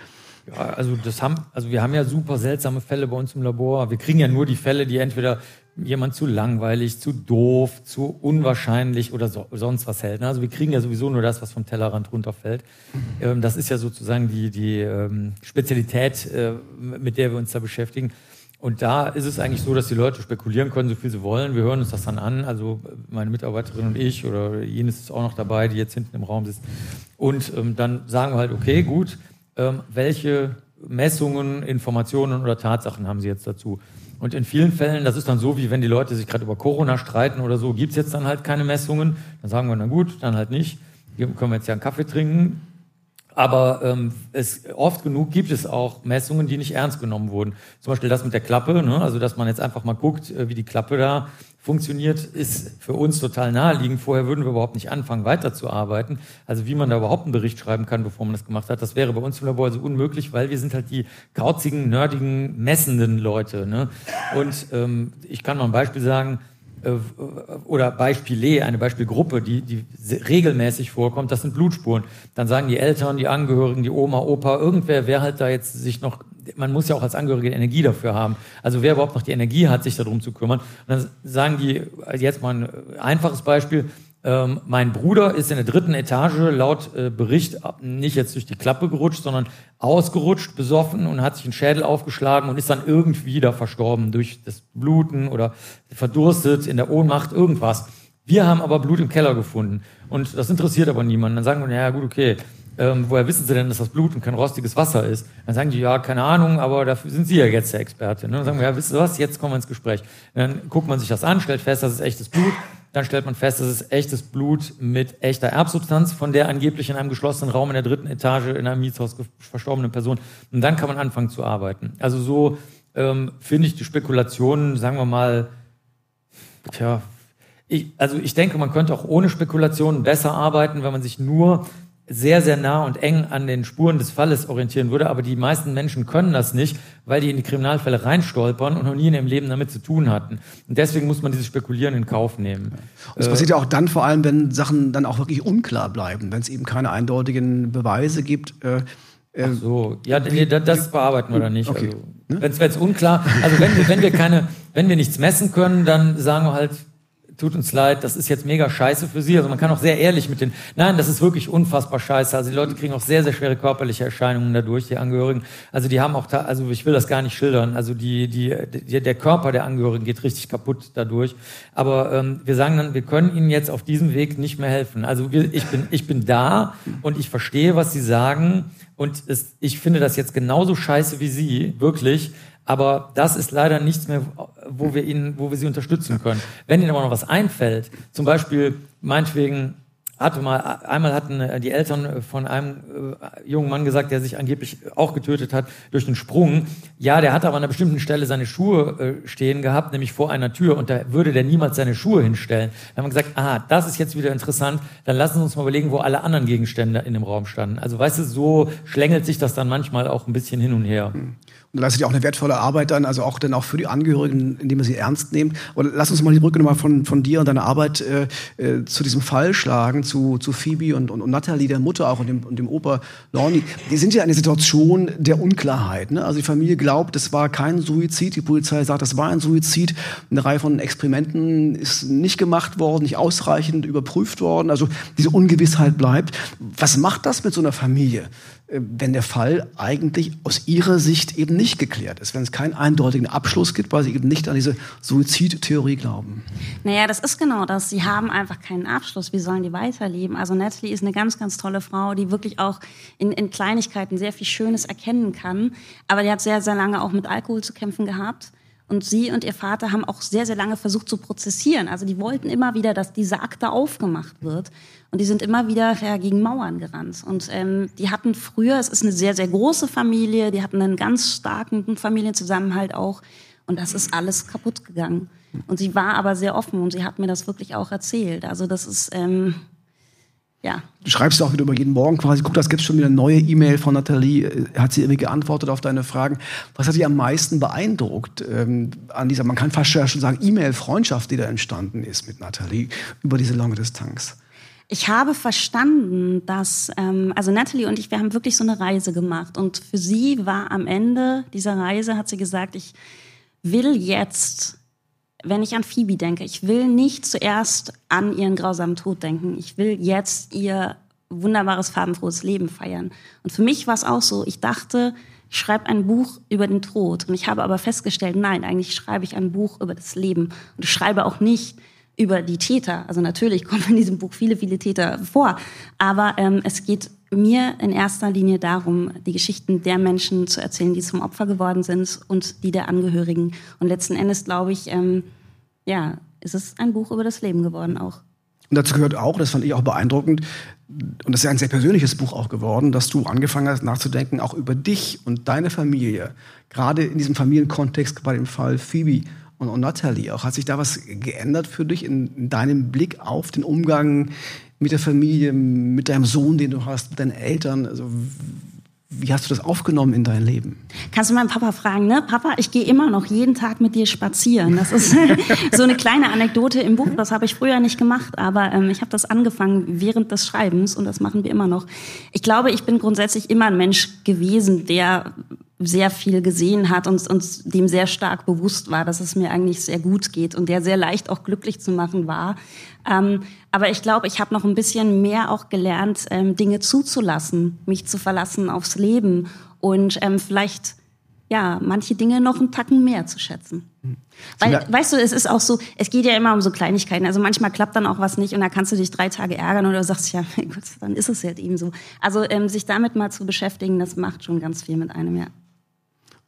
Ja, also das haben, also wir haben ja super seltsame Fälle bei uns im Labor. Wir kriegen ja nur die Fälle, die entweder jemand zu langweilig, zu doof, zu unwahrscheinlich oder so, sonst was hält. Ne? Also wir kriegen ja sowieso nur das, was vom Tellerrand runterfällt. Ähm, das ist ja sozusagen die, die ähm, Spezialität, äh, mit der wir uns da beschäftigen. Und da ist es eigentlich so, dass die Leute spekulieren können, so viel sie wollen. Wir hören uns das dann an. Also meine Mitarbeiterin und ich oder Ines ist auch noch dabei, die jetzt hinten im Raum sitzt. Und ähm, dann sagen wir halt, okay, gut, ähm, welche Messungen, Informationen oder Tatsachen haben sie jetzt dazu? Und in vielen Fällen, das ist dann so, wie wenn die Leute sich gerade über Corona streiten oder so, gibt's jetzt dann halt keine Messungen. Dann sagen wir, na gut, dann halt nicht. Hier können wir jetzt ja einen Kaffee trinken. Aber ähm, es, oft genug gibt es auch Messungen, die nicht ernst genommen wurden. Zum Beispiel das mit der Klappe, ne? also dass man jetzt einfach mal guckt, äh, wie die Klappe da funktioniert, ist für uns total naheliegend. Vorher würden wir überhaupt nicht anfangen, weiterzuarbeiten. Also wie man da überhaupt einen Bericht schreiben kann, bevor man das gemacht hat, das wäre bei uns im Labor also unmöglich, weil wir sind halt die krauzigen, nerdigen, messenden Leute. Ne? Und ähm, ich kann mal ein Beispiel sagen, äh, oder Beispiele, eine Beispielgruppe, die, die regelmäßig vorkommt, das sind Blutspuren. Dann sagen die Eltern, die Angehörigen, die Oma, Opa, irgendwer, wer halt da jetzt sich noch, man muss ja auch als Angehörige Energie dafür haben. Also wer überhaupt noch die Energie hat, sich darum zu kümmern. Und dann sagen die, jetzt mal ein einfaches Beispiel, ähm, mein Bruder ist in der dritten Etage laut äh, Bericht nicht jetzt durch die Klappe gerutscht, sondern ausgerutscht, besoffen und hat sich einen Schädel aufgeschlagen und ist dann irgendwie da verstorben durch das Bluten oder verdurstet in der Ohnmacht, irgendwas. Wir haben aber Blut im Keller gefunden und das interessiert aber niemanden. Dann sagen wir, naja gut, okay, ähm, woher wissen Sie denn, dass das Blut und kein rostiges Wasser ist? Dann sagen die, ja, keine Ahnung, aber dafür sind Sie ja jetzt der Experte. Ne? Dann sagen wir, ja, wissen Sie was, jetzt kommen wir ins Gespräch. Dann guckt man sich das an, stellt fest, das ist echtes Blut dann stellt man fest, das ist echtes Blut mit echter Erbsubstanz von der angeblich in einem geschlossenen Raum in der dritten Etage in einem Mietshaus verstorbenen Person. Und dann kann man anfangen zu arbeiten. Also so ähm, finde ich die Spekulationen, sagen wir mal, tja, ich, also ich denke, man könnte auch ohne Spekulationen besser arbeiten, wenn man sich nur sehr, sehr nah und eng an den Spuren des Falles orientieren würde. Aber die meisten Menschen können das nicht, weil die in die Kriminalfälle reinstolpern und noch nie in ihrem Leben damit zu tun hatten. Und deswegen muss man dieses Spekulieren in Kauf nehmen. Und das äh, passiert ja auch dann vor allem, wenn Sachen dann auch wirklich unklar bleiben, wenn es eben keine eindeutigen Beweise gibt. Äh, äh Ach so, ja, nee, das bearbeiten wir dann nicht. Okay. Also, ne? Wenn es unklar, also wenn wir, wenn wir keine, wenn wir nichts messen können, dann sagen wir halt, tut uns leid, das ist jetzt mega scheiße für Sie. Also man kann auch sehr ehrlich mit den, nein, das ist wirklich unfassbar scheiße. Also die Leute kriegen auch sehr, sehr schwere körperliche Erscheinungen dadurch, die Angehörigen. Also die haben auch, also ich will das gar nicht schildern. Also die, die, die der Körper der Angehörigen geht richtig kaputt dadurch. Aber ähm, wir sagen dann, wir können Ihnen jetzt auf diesem Weg nicht mehr helfen. Also wir, ich bin, ich bin da und ich verstehe, was Sie sagen. Und es, ich finde das jetzt genauso scheiße wie Sie, wirklich. Aber das ist leider nichts mehr, wo wir ihnen, wo wir sie unterstützen können. Wenn ihnen aber noch was einfällt, zum Beispiel meinetwegen hatte mal, einmal hatten äh, die Eltern von einem äh, jungen Mann gesagt, der sich angeblich auch getötet hat durch einen Sprung. Ja, der hatte aber an einer bestimmten Stelle seine Schuhe äh, stehen gehabt, nämlich vor einer Tür, und da würde der niemals seine Schuhe hinstellen. Dann haben wir gesagt, ah, das ist jetzt wieder interessant, dann lassen Sie uns mal überlegen, wo alle anderen Gegenstände in dem Raum standen. Also weißt du, so schlängelt sich das dann manchmal auch ein bisschen hin und her. Hm. Und leistet ja auch eine wertvolle Arbeit dann, also auch dann auch für die Angehörigen, indem man sie ernst nimmt. Und lass uns mal die Brücke nochmal von, von dir und deiner Arbeit äh, äh, zu diesem Fall schlagen, zu, zu Phoebe und, und, und Natalie, der Mutter auch und dem, und dem Opa Lorny. Die sind ja eine Situation der Unklarheit. Ne? Also die Familie glaubt, es war kein Suizid. Die Polizei sagt, es war ein Suizid. Eine Reihe von Experimenten ist nicht gemacht worden, nicht ausreichend überprüft worden. Also diese Ungewissheit bleibt. Was macht das mit so einer Familie? Äh, wenn der Fall eigentlich aus ihrer Sicht eben nicht geklärt ist, wenn es keinen eindeutigen Abschluss gibt, weil sie eben nicht an diese Suizidtheorie glauben. Naja, das ist genau das. Sie haben einfach keinen Abschluss. Wie sollen die weiterleben? Also Natalie ist eine ganz, ganz tolle Frau, die wirklich auch in, in Kleinigkeiten sehr viel Schönes erkennen kann. Aber die hat sehr, sehr lange auch mit Alkohol zu kämpfen gehabt. Und sie und ihr Vater haben auch sehr, sehr lange versucht zu prozessieren. Also die wollten immer wieder, dass diese Akte aufgemacht wird. Und die sind immer wieder ja, gegen Mauern gerannt. Und ähm, die hatten früher, es ist eine sehr, sehr große Familie, die hatten einen ganz starken Familienzusammenhalt auch. Und das ist alles kaputt gegangen. Und sie war aber sehr offen und sie hat mir das wirklich auch erzählt. Also das ist, ähm, ja. Du schreibst auch wieder über jeden Morgen quasi, guck, das gibt schon wieder eine neue E-Mail von Nathalie, äh, hat sie irgendwie geantwortet auf deine Fragen. Was hat dich am meisten beeindruckt ähm, an dieser, man kann fast schon sagen, E-Mail-Freundschaft, die da entstanden ist mit Nathalie über diese lange Distanz? Ich habe verstanden, dass, ähm, also Natalie und ich, wir haben wirklich so eine Reise gemacht. Und für sie war am Ende dieser Reise, hat sie gesagt, ich will jetzt wenn ich an Phoebe denke, ich will nicht zuerst an ihren grausamen Tod denken. Ich will jetzt ihr wunderbares, farbenfrohes Leben feiern. Und für mich war es auch so, ich dachte, ich schreibe ein Buch über den Tod. Und ich habe aber festgestellt, nein, eigentlich schreibe ich ein Buch über das Leben. Und ich schreibe auch nicht über die Täter. Also natürlich kommen in diesem Buch viele, viele Täter vor. Aber ähm, es geht mir in erster Linie darum, die Geschichten der Menschen zu erzählen, die zum Opfer geworden sind und die der Angehörigen. Und letzten Endes glaube ich, ähm, ja, ist es ein Buch über das Leben geworden auch. Und dazu gehört auch, das fand ich auch beeindruckend, und das ist ja ein sehr persönliches Buch auch geworden, dass du angefangen hast nachzudenken, auch über dich und deine Familie. Gerade in diesem Familienkontext bei dem Fall Phoebe und, und Natalie auch. Hat sich da was geändert für dich in, in deinem Blick auf den Umgang mit der Familie, mit deinem Sohn, den du hast, mit deinen Eltern? Also, wie hast du das aufgenommen in dein Leben? Kannst du meinen Papa fragen, ne? Papa, ich gehe immer noch jeden Tag mit dir spazieren. Das ist so eine kleine Anekdote im Buch. Das habe ich früher nicht gemacht, aber ähm, ich habe das angefangen während des Schreibens und das machen wir immer noch. Ich glaube, ich bin grundsätzlich immer ein Mensch gewesen, der sehr viel gesehen hat und, und dem sehr stark bewusst war, dass es mir eigentlich sehr gut geht und der sehr leicht auch glücklich zu machen war. Ähm, aber ich glaube, ich habe noch ein bisschen mehr auch gelernt, ähm, Dinge zuzulassen, mich zu verlassen aufs Leben und ähm, vielleicht ja manche Dinge noch einen Tacken mehr zu schätzen. Mhm. Weil, weißt du, es ist auch so, es geht ja immer um so Kleinigkeiten. Also manchmal klappt dann auch was nicht und da kannst du dich drei Tage ärgern oder du sagst, ja, mein Gott, dann ist es halt eben so. Also ähm, sich damit mal zu beschäftigen, das macht schon ganz viel mit einem, ja.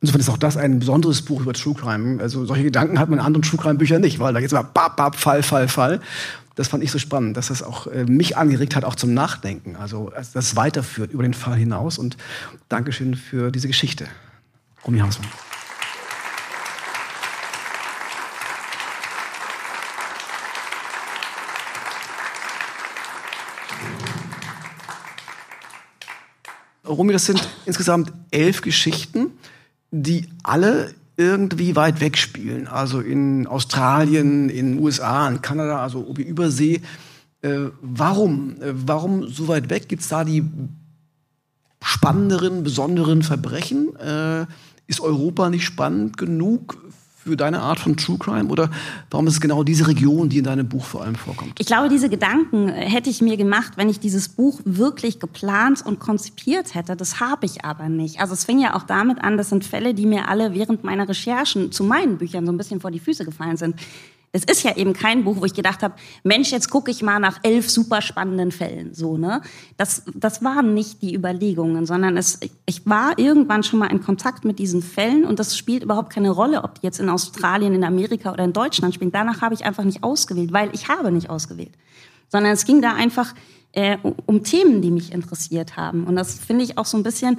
Insofern ist auch das ein besonderes Buch über True Crime. Also solche Gedanken hat man in anderen True Crime Büchern nicht, weil da geht's immer bap, bap, Fall, Fall, Fall. Das fand ich so spannend, dass das auch äh, mich angeregt hat, auch zum Nachdenken. Also das weiterführt über den Fall hinaus. Und Dankeschön für diese Geschichte. Romy Hausmann. Romy, das sind insgesamt elf Geschichten die alle irgendwie weit weg spielen. Also in Australien, in USA, in Kanada, also Übersee. Äh, warum? Äh, warum so weit weg? Gibt es da die spannenderen, besonderen Verbrechen? Äh, ist Europa nicht spannend genug für deine Art von True Crime? Oder warum ist es genau diese Region, die in deinem Buch vor allem vorkommt? Ich glaube, diese Gedanken hätte ich mir gemacht, wenn ich dieses Buch wirklich geplant und konzipiert hätte. Das habe ich aber nicht. Also es fing ja auch damit an, das sind Fälle, die mir alle während meiner Recherchen zu meinen Büchern so ein bisschen vor die Füße gefallen sind. Es ist ja eben kein Buch, wo ich gedacht habe, Mensch, jetzt gucke ich mal nach elf super spannenden Fällen. So, ne? Das, das waren nicht die Überlegungen, sondern es, ich war irgendwann schon mal in Kontakt mit diesen Fällen und das spielt überhaupt keine Rolle, ob die jetzt in Australien, in Amerika oder in Deutschland spielen. Danach habe ich einfach nicht ausgewählt, weil ich habe nicht ausgewählt. Sondern es ging da einfach äh, um Themen, die mich interessiert haben. Und das finde ich auch so ein bisschen,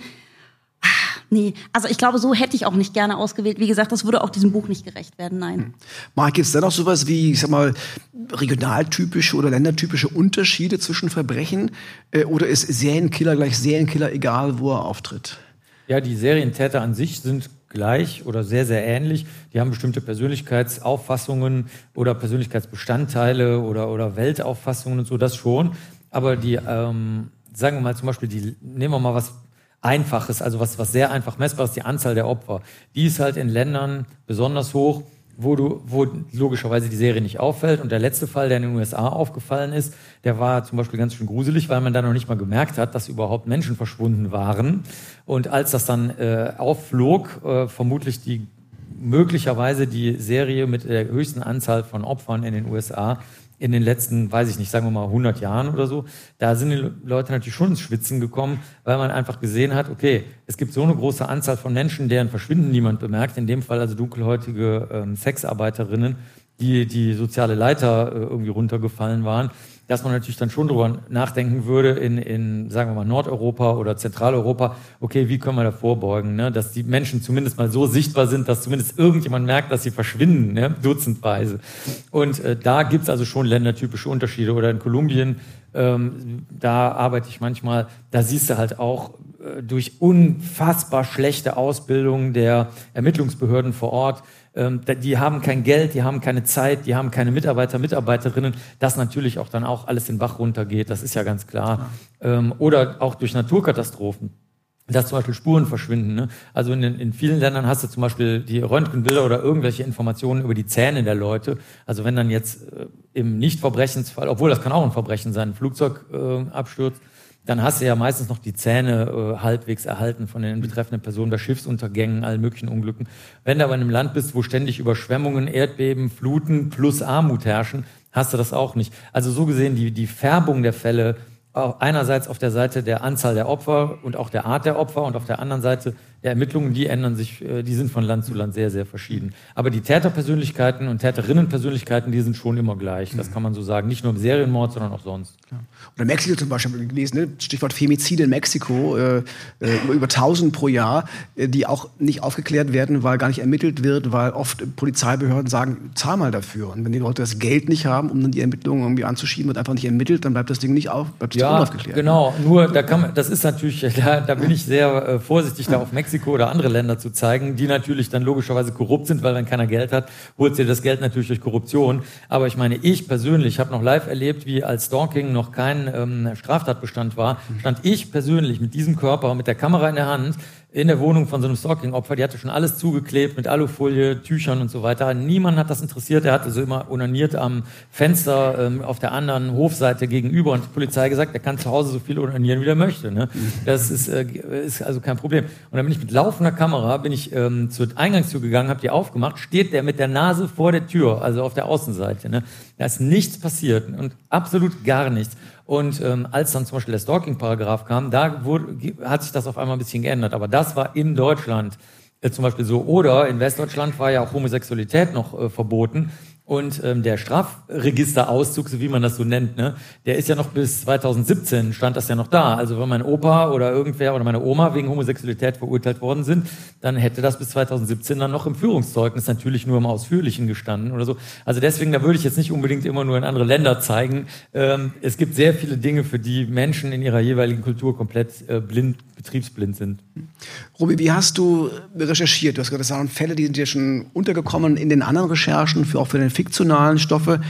Nee, also ich glaube, so hätte ich auch nicht gerne ausgewählt. Wie gesagt, das würde auch diesem Buch nicht gerecht werden, nein. Hm. Marc, gibt es denn auch sowas wie, ich sag mal, regionaltypische oder ländertypische Unterschiede zwischen Verbrechen? Äh, oder ist Serienkiller gleich Serienkiller, egal wo er auftritt? Ja, die Serientäter an sich sind gleich oder sehr, sehr ähnlich. Die haben bestimmte Persönlichkeitsauffassungen oder Persönlichkeitsbestandteile oder, oder Weltauffassungen und so, das schon. Aber die, ähm, sagen wir mal zum Beispiel, die, nehmen wir mal was Einfaches, also was, was sehr einfach messbar ist, die Anzahl der Opfer. Die ist halt in Ländern besonders hoch, wo du, wo logischerweise die Serie nicht auffällt. Und der letzte Fall, der in den USA aufgefallen ist, der war zum Beispiel ganz schön gruselig, weil man da noch nicht mal gemerkt hat, dass überhaupt Menschen verschwunden waren. Und als das dann äh, aufflog, äh, vermutlich die möglicherweise die Serie mit der höchsten Anzahl von Opfern in den USA in den letzten, weiß ich nicht, sagen wir mal 100 Jahren oder so, da sind die Leute natürlich schon ins Schwitzen gekommen, weil man einfach gesehen hat, okay, es gibt so eine große Anzahl von Menschen, deren Verschwinden niemand bemerkt, in dem Fall also dunkelhäutige ähm, Sexarbeiterinnen, die die soziale Leiter äh, irgendwie runtergefallen waren dass man natürlich dann schon drüber nachdenken würde in, in sagen wir mal, Nordeuropa oder Zentraleuropa, okay, wie können wir da vorbeugen, ne? dass die Menschen zumindest mal so sichtbar sind, dass zumindest irgendjemand merkt, dass sie verschwinden, ne? dutzendweise. Und äh, da gibt's also schon ländertypische Unterschiede. Oder in Kolumbien, ähm, da arbeite ich manchmal, da siehst du halt auch äh, durch unfassbar schlechte Ausbildung der Ermittlungsbehörden vor Ort, die haben kein Geld, die haben keine Zeit, die haben keine Mitarbeiter, Mitarbeiterinnen, dass natürlich auch dann auch alles den Bach runtergeht, das ist ja ganz klar. Ähm, oder auch durch Naturkatastrophen. dass zum Beispiel Spuren verschwinden. Ne? Also in, in vielen Ländern hast du zum Beispiel die Röntgenbilder oder irgendwelche Informationen über die Zähne der Leute. Also wenn dann jetzt äh, im Nicht-Verbrechensfall, obwohl das kann auch ein Verbrechen sein, ein Flugzeug äh, abstürzt, dann hast du ja meistens noch die Zähne äh, halbwegs erhalten von den betreffenden Personen bei Schiffsuntergängen, allen möglichen Unglücken. Wenn du aber in einem Land bist, wo ständig Überschwemmungen, Erdbeben, Fluten plus Armut herrschen, hast du das auch nicht. Also so gesehen, die, die Färbung der Fälle einerseits auf der Seite der Anzahl der Opfer und auch der Art der Opfer und auf der anderen Seite der Ermittlungen, die ändern sich, äh, die sind von Land zu Land sehr, sehr verschieden. Aber die Täterpersönlichkeiten und Täterinnenpersönlichkeiten, die sind schon immer gleich. Das kann man so sagen. Nicht nur im Serienmord, sondern auch sonst. Oder Mexiko zum Beispiel habe ich gelesen, ne? Stichwort Femizide in Mexiko, äh, äh, über 1000 pro Jahr, äh, die auch nicht aufgeklärt werden, weil gar nicht ermittelt wird, weil oft Polizeibehörden sagen, zahl mal dafür. Und wenn die Leute das Geld nicht haben, um dann die Ermittlungen irgendwie anzuschieben, wird einfach nicht ermittelt, dann bleibt das Ding nicht auf, bleibt ja, unaufgeklärt. Genau, nur da kann man, das ist natürlich, da, da bin ich sehr äh, vorsichtig, da auf Mexiko Mexiko oder andere Länder zu zeigen, die natürlich dann logischerweise korrupt sind, weil wenn keiner Geld hat, holt sie das Geld natürlich durch Korruption. Aber ich meine, ich persönlich habe noch live erlebt, wie als Stalking noch kein ähm, Straftatbestand war, stand ich persönlich mit diesem Körper, mit der Kamera in der Hand, in der Wohnung von so einem Stalking-Opfer, die hatte schon alles zugeklebt mit Alufolie, Tüchern und so weiter. Niemand hat das interessiert. Er hatte so immer unaniert am Fenster ähm, auf der anderen Hofseite gegenüber und die Polizei gesagt, er kann zu Hause so viel unanieren, wie er möchte. Ne? Das ist, äh, ist also kein Problem. Und dann bin ich mit laufender Kamera bin ich ähm, zur Eingangstür gegangen, habe die aufgemacht, steht der mit der Nase vor der Tür, also auf der Außenseite. Ne? Da ist nichts passiert und absolut gar nichts. Und ähm, als dann zum Beispiel der Stalking-Paragraph kam, da wurde, hat sich das auf einmal ein bisschen geändert. Aber das war in Deutschland äh, zum Beispiel so. Oder in Westdeutschland war ja auch Homosexualität noch äh, verboten. Und ähm, der Strafregisterauszug, so wie man das so nennt, ne, der ist ja noch bis 2017 stand das ja noch da. Also wenn mein Opa oder irgendwer oder meine Oma wegen Homosexualität verurteilt worden sind, dann hätte das bis 2017 dann noch im Führungszeugnis natürlich nur im Ausführlichen gestanden oder so. Also deswegen, da würde ich jetzt nicht unbedingt immer nur in andere Länder zeigen. Ähm, es gibt sehr viele Dinge, für die Menschen in ihrer jeweiligen Kultur komplett äh, blind betriebsblind sind. Robi, wie hast du recherchiert? Du hast gesagt, das waren Fälle, die sind dir schon untergekommen in den anderen Recherchen, für, auch für den fiktionalen Stoffe.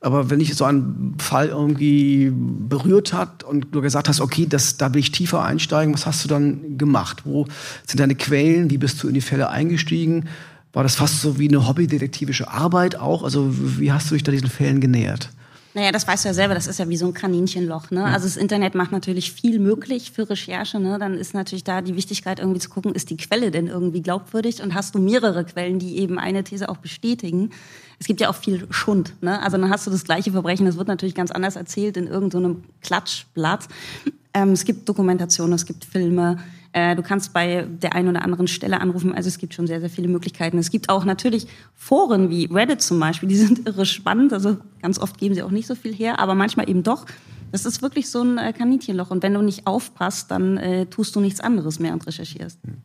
Aber wenn dich so ein Fall irgendwie berührt hat und du gesagt hast, okay, das, da will ich tiefer einsteigen, was hast du dann gemacht? Wo sind deine Quellen? Wie bist du in die Fälle eingestiegen? War das fast so wie eine hobbydetektivische Arbeit auch? Also wie hast du dich da diesen Fällen genähert? Naja, das weißt du ja selber, das ist ja wie so ein Kaninchenloch. Ne? Also das Internet macht natürlich viel möglich für Recherche. Ne? Dann ist natürlich da die Wichtigkeit, irgendwie zu gucken, ist die Quelle denn irgendwie glaubwürdig und hast du mehrere Quellen, die eben eine These auch bestätigen. Es gibt ja auch viel Schund. Ne? Also dann hast du das gleiche Verbrechen, das wird natürlich ganz anders erzählt in irgendeinem so Klatschblatt. Ähm, es gibt Dokumentationen, es gibt Filme, äh, du kannst bei der einen oder anderen Stelle anrufen. Also es gibt schon sehr, sehr viele Möglichkeiten. Es gibt auch natürlich Foren wie Reddit zum Beispiel, die sind irre spannend. Also ganz oft geben sie auch nicht so viel her, aber manchmal eben doch. Das ist wirklich so ein äh, Kaninchenloch. Und wenn du nicht aufpasst, dann äh, tust du nichts anderes mehr und recherchierst. Mhm.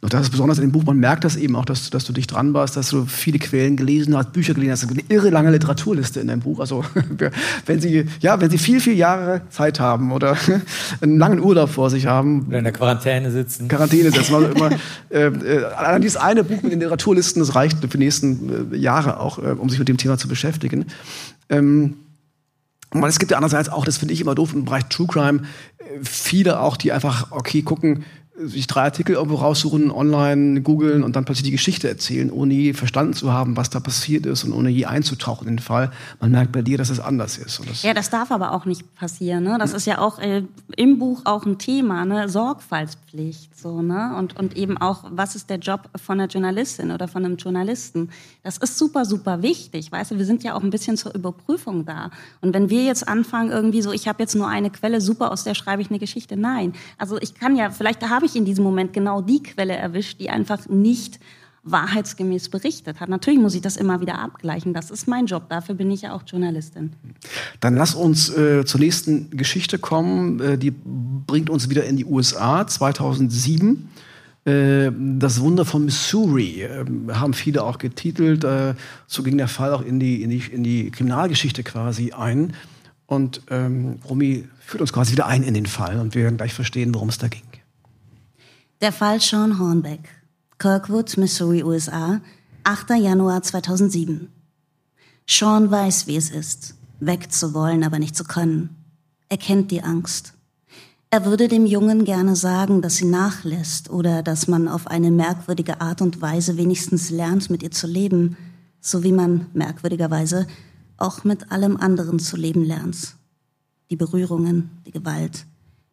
Und das ist besonders in dem Buch, man merkt das eben auch, dass, dass du dich dran warst, dass du viele Quellen gelesen hast, Bücher gelesen hast. Eine irre lange Literaturliste in deinem Buch. Also wenn Sie, ja, wenn Sie viel, viel Jahre Zeit haben oder einen langen Urlaub vor sich haben. Oder in der Quarantäne sitzen. Quarantäne sitzen. Also immer, äh, äh, allein dieses eine Buch mit den Literaturlisten, das reicht für die nächsten äh, Jahre auch, äh, um sich mit dem Thema zu beschäftigen. Ähm, und es gibt ja andererseits auch, das finde ich immer doof im Bereich True Crime, äh, viele auch, die einfach, okay, gucken, sich drei Artikel irgendwo raussuchen, online googeln und dann plötzlich die Geschichte erzählen, ohne je verstanden zu haben, was da passiert ist und ohne je einzutauchen in den Fall. Man merkt bei dir, dass es anders ist. Das ja, das darf aber auch nicht passieren. Ne? Das ist ja auch äh, im Buch auch ein Thema, ne? Sorgfaltspflicht. So, ne? und, und eben auch, was ist der Job von einer Journalistin oder von einem Journalisten? Das ist super, super wichtig. Weißt du, wir sind ja auch ein bisschen zur Überprüfung da. Und wenn wir jetzt anfangen, irgendwie so, ich habe jetzt nur eine Quelle, super, aus der schreibe ich eine Geschichte. Nein. Also ich kann ja, vielleicht habe ich ich in diesem Moment genau die Quelle erwischt, die einfach nicht wahrheitsgemäß berichtet hat. Natürlich muss ich das immer wieder abgleichen. Das ist mein Job. Dafür bin ich ja auch Journalistin. Dann lass uns äh, zur nächsten Geschichte kommen. Äh, die bringt uns wieder in die USA 2007. Äh, das Wunder von Missouri äh, haben viele auch getitelt. Äh, so ging der Fall auch in die, in die, in die Kriminalgeschichte quasi ein. Und ähm, Romy führt uns quasi wieder ein in den Fall und wir werden gleich verstehen, worum es da ging. Der Fall Sean Hornbeck, Kirkwood, Missouri, USA, 8. Januar 2007. Sean weiß, wie es ist, wegzuwollen, aber nicht zu können. Er kennt die Angst. Er würde dem Jungen gerne sagen, dass sie nachlässt oder dass man auf eine merkwürdige Art und Weise wenigstens lernt, mit ihr zu leben, so wie man merkwürdigerweise auch mit allem anderen zu leben lernt. Die Berührungen, die Gewalt.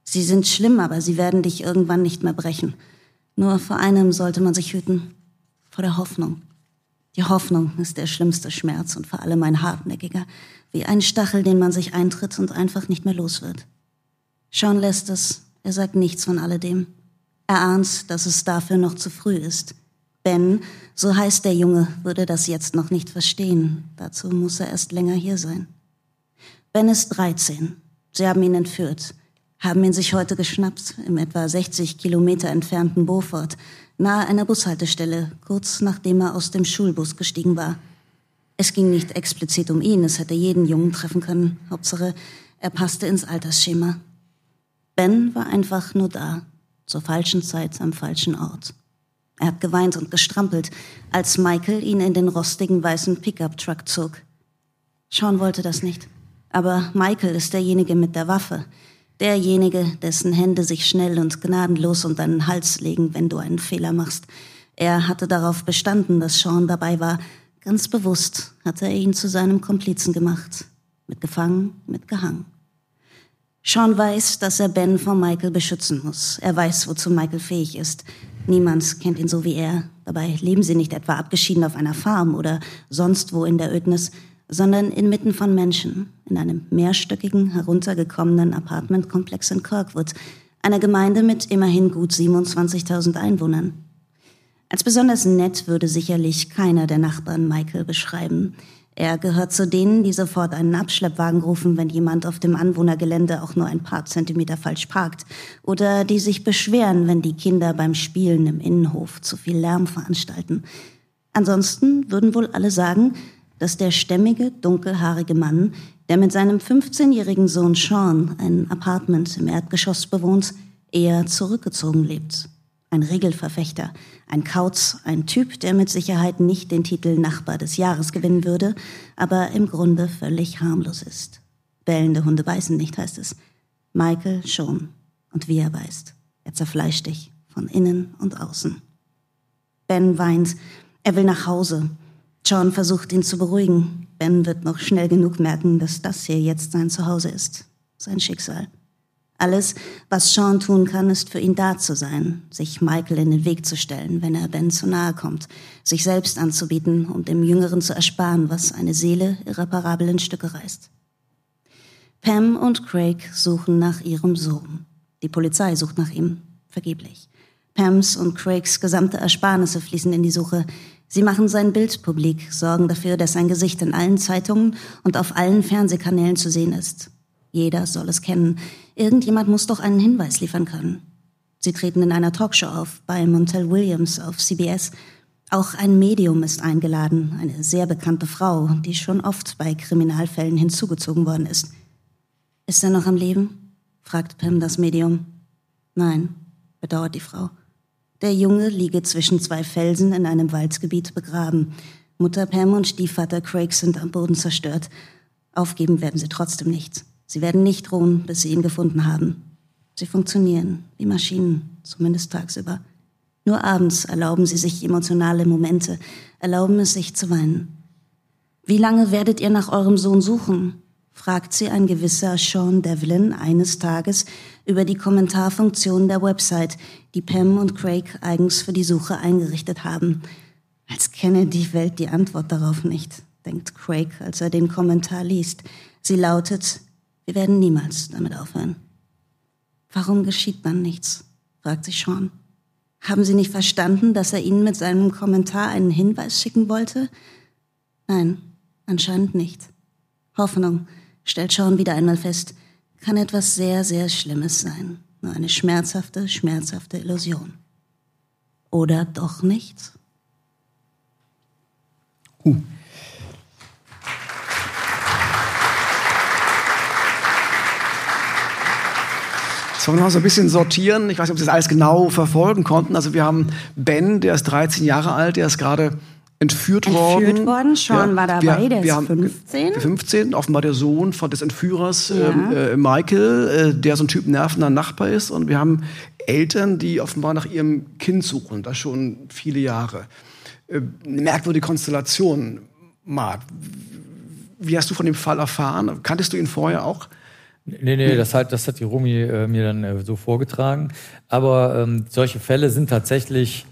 Sie sind schlimm, aber sie werden dich irgendwann nicht mehr brechen. Nur vor einem sollte man sich hüten, vor der Hoffnung. Die Hoffnung ist der schlimmste Schmerz und vor allem ein hartnäckiger, wie ein Stachel, den man sich eintritt und einfach nicht mehr los wird. Sean lässt es, er sagt nichts von alledem. Er ahnt, dass es dafür noch zu früh ist. Ben, so heißt der Junge, würde das jetzt noch nicht verstehen. Dazu muss er erst länger hier sein. Ben ist 13. Sie haben ihn entführt, haben ihn sich heute geschnappt, im etwa 60 Kilometer entfernten Beaufort, nahe einer Bushaltestelle, kurz nachdem er aus dem Schulbus gestiegen war. Es ging nicht explizit um ihn, es hätte jeden Jungen treffen können. Hauptsache, er passte ins Altersschema. Ben war einfach nur da, zur falschen Zeit am falschen Ort. Er hat geweint und gestrampelt, als Michael ihn in den rostigen weißen Pickup-Truck zog. Sean wollte das nicht. Aber Michael ist derjenige mit der Waffe. Derjenige, dessen Hände sich schnell und gnadenlos um deinen Hals legen, wenn du einen Fehler machst. Er hatte darauf bestanden, dass Sean dabei war. Ganz bewusst hatte er ihn zu seinem Komplizen gemacht. Mit gefangen, mit gehangen. Sean weiß, dass er Ben vor Michael beschützen muss. Er weiß, wozu Michael fähig ist. Niemand kennt ihn so wie er. Dabei leben sie nicht etwa abgeschieden auf einer Farm oder sonst wo in der Ödnis, sondern inmitten von Menschen, in einem mehrstöckigen, heruntergekommenen Apartmentkomplex in Kirkwood, einer Gemeinde mit immerhin gut 27.000 Einwohnern. Als besonders nett würde sicherlich keiner der Nachbarn Michael beschreiben. Er gehört zu denen, die sofort einen Abschleppwagen rufen, wenn jemand auf dem Anwohnergelände auch nur ein paar Zentimeter falsch parkt. Oder die sich beschweren, wenn die Kinder beim Spielen im Innenhof zu viel Lärm veranstalten. Ansonsten würden wohl alle sagen, dass der stämmige, dunkelhaarige Mann, der mit seinem 15-jährigen Sohn Sean ein Apartment im Erdgeschoss bewohnt, eher zurückgezogen lebt ein Regelverfechter, ein Kauz, ein Typ, der mit Sicherheit nicht den Titel Nachbar des Jahres gewinnen würde, aber im Grunde völlig harmlos ist. Bellende Hunde beißen nicht, heißt es. Michael schon. Und wie er beißt. Er zerfleischt dich von innen und außen. Ben weint. Er will nach Hause. John versucht ihn zu beruhigen. Ben wird noch schnell genug merken, dass das hier jetzt sein Zuhause ist. Sein Schicksal. Alles, was Sean tun kann, ist für ihn da zu sein, sich Michael in den Weg zu stellen, wenn er Ben zu nahe kommt, sich selbst anzubieten, um dem Jüngeren zu ersparen, was eine Seele irreparabel in Stücke reißt. Pam und Craig suchen nach ihrem Sohn. Die Polizei sucht nach ihm, vergeblich. Pams und Craigs gesamte Ersparnisse fließen in die Suche. Sie machen sein Bild publik, sorgen dafür, dass sein Gesicht in allen Zeitungen und auf allen Fernsehkanälen zu sehen ist. Jeder soll es kennen. Irgendjemand muss doch einen Hinweis liefern können. Sie treten in einer Talkshow auf, bei Montel Williams auf CBS. Auch ein Medium ist eingeladen, eine sehr bekannte Frau, die schon oft bei Kriminalfällen hinzugezogen worden ist. Ist er noch am Leben? fragt Pam das Medium. Nein, bedauert die Frau. Der Junge liege zwischen zwei Felsen in einem Waldgebiet begraben. Mutter Pam und Stiefvater Craig sind am Boden zerstört. Aufgeben werden sie trotzdem nicht. Sie werden nicht ruhen, bis sie ihn gefunden haben. Sie funktionieren wie Maschinen, zumindest tagsüber. Nur abends erlauben sie sich emotionale Momente, erlauben es sich zu weinen. Wie lange werdet ihr nach eurem Sohn suchen? Fragt sie ein gewisser Sean Devlin eines Tages über die Kommentarfunktion der Website, die Pam und Craig eigens für die Suche eingerichtet haben. Als kenne die Welt die Antwort darauf nicht, denkt Craig, als er den Kommentar liest. Sie lautet, wir werden niemals damit aufhören. Warum geschieht dann nichts? fragt sich Sean. Haben Sie nicht verstanden, dass er Ihnen mit seinem Kommentar einen Hinweis schicken wollte? Nein, anscheinend nicht. Hoffnung, stellt Sean wieder einmal fest, kann etwas sehr, sehr Schlimmes sein. Nur eine schmerzhafte, schmerzhafte Illusion. Oder doch nicht? Uh. Sollen wir noch so ein bisschen sortieren? Ich weiß nicht, ob Sie das alles genau verfolgen konnten. Also wir haben Ben, der ist 13 Jahre alt, der ist gerade entführt, worden. Entführt worden, Sean ja, war dabei, wir, der wir ist 15. 15, offenbar der Sohn von des Entführers ja. Ähm, äh, Michael, äh, der so ein Typ nervender Nachbar ist. Und wir haben Eltern, die offenbar nach ihrem Kind suchen, das schon viele Jahre. Äh, eine merkwürdige Konstellation, Marc. Wie hast du von dem Fall erfahren? Kanntest du ihn vorher auch? Nee, nee, das hat, das hat die Rumi äh, mir dann äh, so vorgetragen. Aber ähm, solche Fälle sind tatsächlich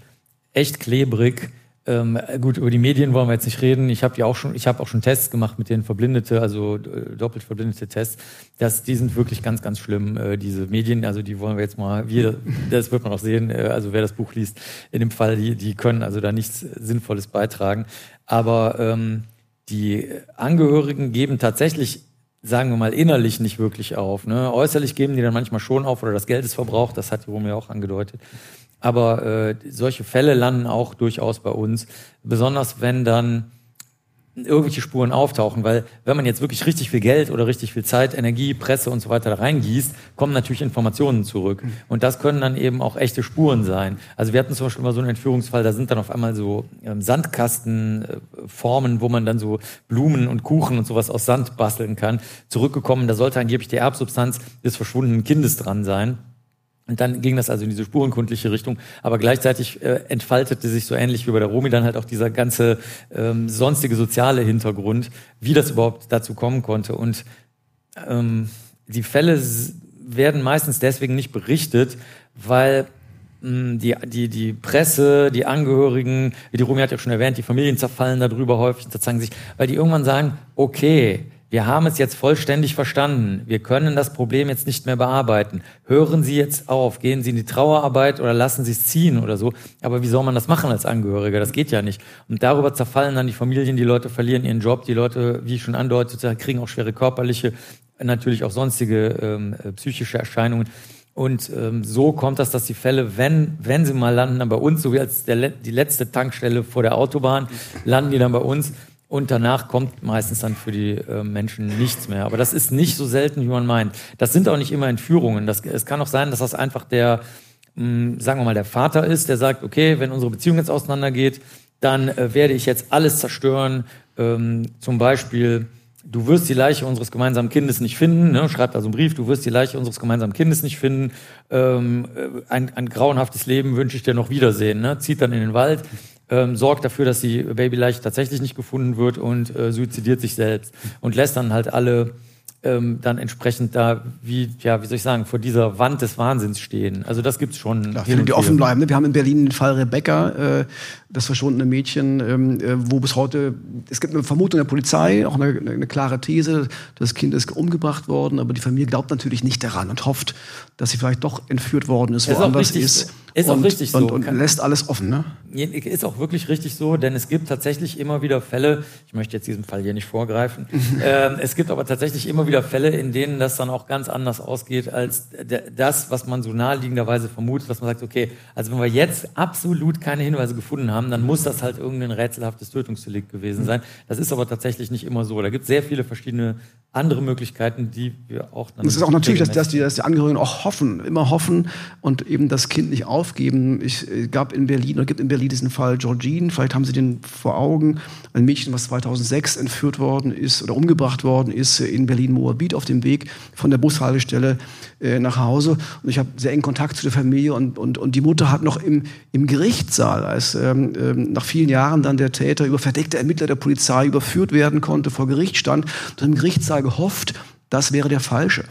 echt klebrig. Ähm, gut, über die Medien wollen wir jetzt nicht reden. Ich habe ja auch schon, ich habe auch schon Tests gemacht mit den Verblindete, also äh, doppelt verblindete Tests. Das, die sind wirklich ganz, ganz schlimm. Äh, diese Medien, also die wollen wir jetzt mal, wir, das wird man auch sehen. Äh, also wer das Buch liest, in dem Fall, die, die können also da nichts Sinnvolles beitragen. Aber ähm, die Angehörigen geben tatsächlich sagen wir mal, innerlich nicht wirklich auf. Ne? Äußerlich geben die dann manchmal schon auf oder das Geld ist verbraucht, das hat die Romeo auch angedeutet. Aber äh, solche Fälle landen auch durchaus bei uns, besonders wenn dann irgendwelche Spuren auftauchen, weil wenn man jetzt wirklich richtig viel Geld oder richtig viel Zeit, Energie, Presse und so weiter da reingießt, kommen natürlich Informationen zurück. Und das können dann eben auch echte Spuren sein. Also wir hatten zum Beispiel mal so einen Entführungsfall, da sind dann auf einmal so ähm, Sandkastenformen, wo man dann so Blumen und Kuchen und sowas aus Sand basteln kann, zurückgekommen. Da sollte angeblich die Erbsubstanz des verschwundenen Kindes dran sein. Und dann ging das also in diese spurenkundliche Richtung, aber gleichzeitig äh, entfaltete sich so ähnlich wie bei der Romi dann halt auch dieser ganze ähm, sonstige soziale Hintergrund, wie das überhaupt dazu kommen konnte. Und ähm, die Fälle werden meistens deswegen nicht berichtet, weil mh, die, die, die Presse, die Angehörigen, wie die Romi hat ja schon erwähnt, die Familien zerfallen darüber häufig, zerzagen sich, weil die irgendwann sagen, okay, wir haben es jetzt vollständig verstanden. Wir können das Problem jetzt nicht mehr bearbeiten. Hören Sie jetzt auf, gehen Sie in die Trauerarbeit oder lassen Sie es ziehen oder so. Aber wie soll man das machen als Angehöriger? Das geht ja nicht. Und darüber zerfallen dann die Familien, die Leute verlieren ihren Job, die Leute, wie ich schon andeutete, kriegen auch schwere körperliche, natürlich auch sonstige ähm, äh, psychische Erscheinungen. Und ähm, so kommt das, dass die Fälle, wenn, wenn sie mal landen, dann bei uns, so wie als der, die letzte Tankstelle vor der Autobahn, landen die dann bei uns. Und danach kommt meistens dann für die äh, Menschen nichts mehr. Aber das ist nicht so selten, wie man meint. Das sind auch nicht immer Entführungen. Das, es kann auch sein, dass das einfach der, mh, hm, sagen wir mal, der Vater ist, der sagt, okay, wenn unsere Beziehung jetzt auseinandergeht, dann äh, werde ich jetzt alles zerstören. Ähm, zum Beispiel, du wirst die Leiche unseres gemeinsamen Kindes nicht finden, ne? schreibt also einen Brief, du wirst die Leiche unseres gemeinsamen Kindes nicht finden. Ähm, äh, ein, ein grauenhaftes Leben wünsche ich dir noch wiedersehen. Ne? Zieht dann in den Wald ähm, sorgt dafür, dass die Babyleiche tatsächlich nicht gefunden wird und äh, suizidiert sich selbst und lässt dann halt alle ähm, dann entsprechend da, wie, ja, wie soll ich sagen, vor dieser Wand des Wahnsinns stehen. Also das gibt's schon. Klar, viele, die offen bleiben. Ne? Wir haben in Berlin den Fall Rebecca, äh, das verschwundene Mädchen, ähm, äh, wo bis heute, es gibt eine Vermutung der Polizei, auch eine, eine, klare These, das Kind ist umgebracht worden, aber die Familie glaubt natürlich nicht daran und hofft, dass sie vielleicht doch entführt worden ist, woanders ist. ist. Ist und, auch richtig so. Und, und lässt alles offen, ne? Ist auch wirklich richtig so, denn es gibt tatsächlich immer wieder Fälle, ich möchte jetzt diesem Fall hier nicht vorgreifen, ähm, es gibt aber tatsächlich immer wieder Fälle, in denen das dann auch ganz anders ausgeht als das, was man so naheliegenderweise vermutet, dass man sagt, okay, also wenn wir jetzt absolut keine Hinweise gefunden haben, dann muss das halt irgendein rätselhaftes Tötungsdelikt gewesen sein. Das ist aber tatsächlich nicht immer so. Da gibt es sehr viele verschiedene andere Möglichkeiten, die wir auch dann. Es ist auch natürlich, dass, dass, die, dass die Angehörigen auch hoffen, immer hoffen und eben das Kind nicht aufgeben. Ich äh, gab in Berlin oder gibt in Berlin diesen Fall Georgine, vielleicht haben Sie den vor Augen, ein Mädchen, was 2006 entführt worden ist oder umgebracht worden ist in Berlin-Moabit auf dem Weg von der Bushaltestelle äh, nach Hause. Und ich habe sehr engen Kontakt zu der Familie und, und, und die Mutter hat noch im, im Gerichtssaal, als ähm, ähm, nach vielen Jahren dann der Täter über verdeckte Ermittler der Polizei überführt werden konnte, vor Gericht stand, im Gerichtssaal gehofft, das wäre der Falsche.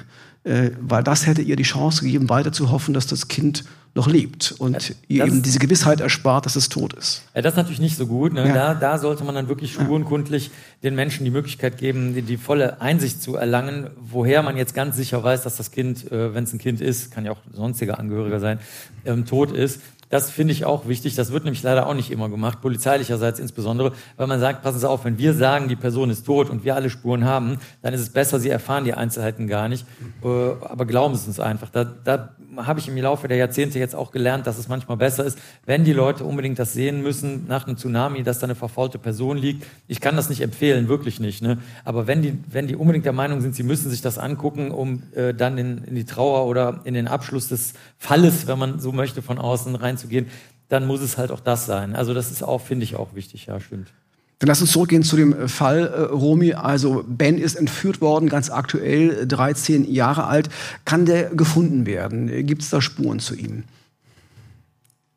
Äh, weil das hätte ihr die Chance gegeben, weiter zu hoffen, dass das Kind noch lebt und ihr eben diese Gewissheit erspart, dass es tot ist. Ja, das ist natürlich nicht so gut. Ne? Ja. Da, da sollte man dann wirklich spurenkundlich den Menschen die Möglichkeit geben, die, die, volle Einsicht zu erlangen, woher man jetzt ganz sicher weiß, dass das Kind, äh, wenn es ein Kind ist, kann ja auch sonstiger Angehöriger sein, ähm, tot ist. Das finde ich auch wichtig. Das wird nämlich leider auch nicht immer gemacht, polizeilicherseits insbesondere, weil man sagt, passen Sie auf, wenn wir sagen, die Person ist tot und wir alle Spuren haben, dann ist es besser, Sie erfahren die Einzelheiten gar nicht. Äh, aber glauben Sie uns einfach. Da, da habe ich im Laufe der Jahrzehnte jetzt auch gelernt, dass es manchmal besser ist, wenn die Leute unbedingt das sehen müssen nach einem Tsunami, dass da eine verfaulte Person liegt. Ich kann das nicht empfehlen, wirklich nicht. Ne? Aber wenn die, wenn die unbedingt der Meinung sind, sie müssen sich das angucken, um äh, dann in, in die Trauer oder in den Abschluss des Falles, wenn man so möchte, von außen reinzugehen, dann muss es halt auch das sein. Also das ist auch, finde ich, auch wichtig, ja, stimmt. Dann lass uns zurückgehen zu dem äh, Fall, äh, Romy. Also Ben ist entführt worden, ganz aktuell, 13 Jahre alt. Kann der gefunden werden? Gibt es da Spuren zu ihm?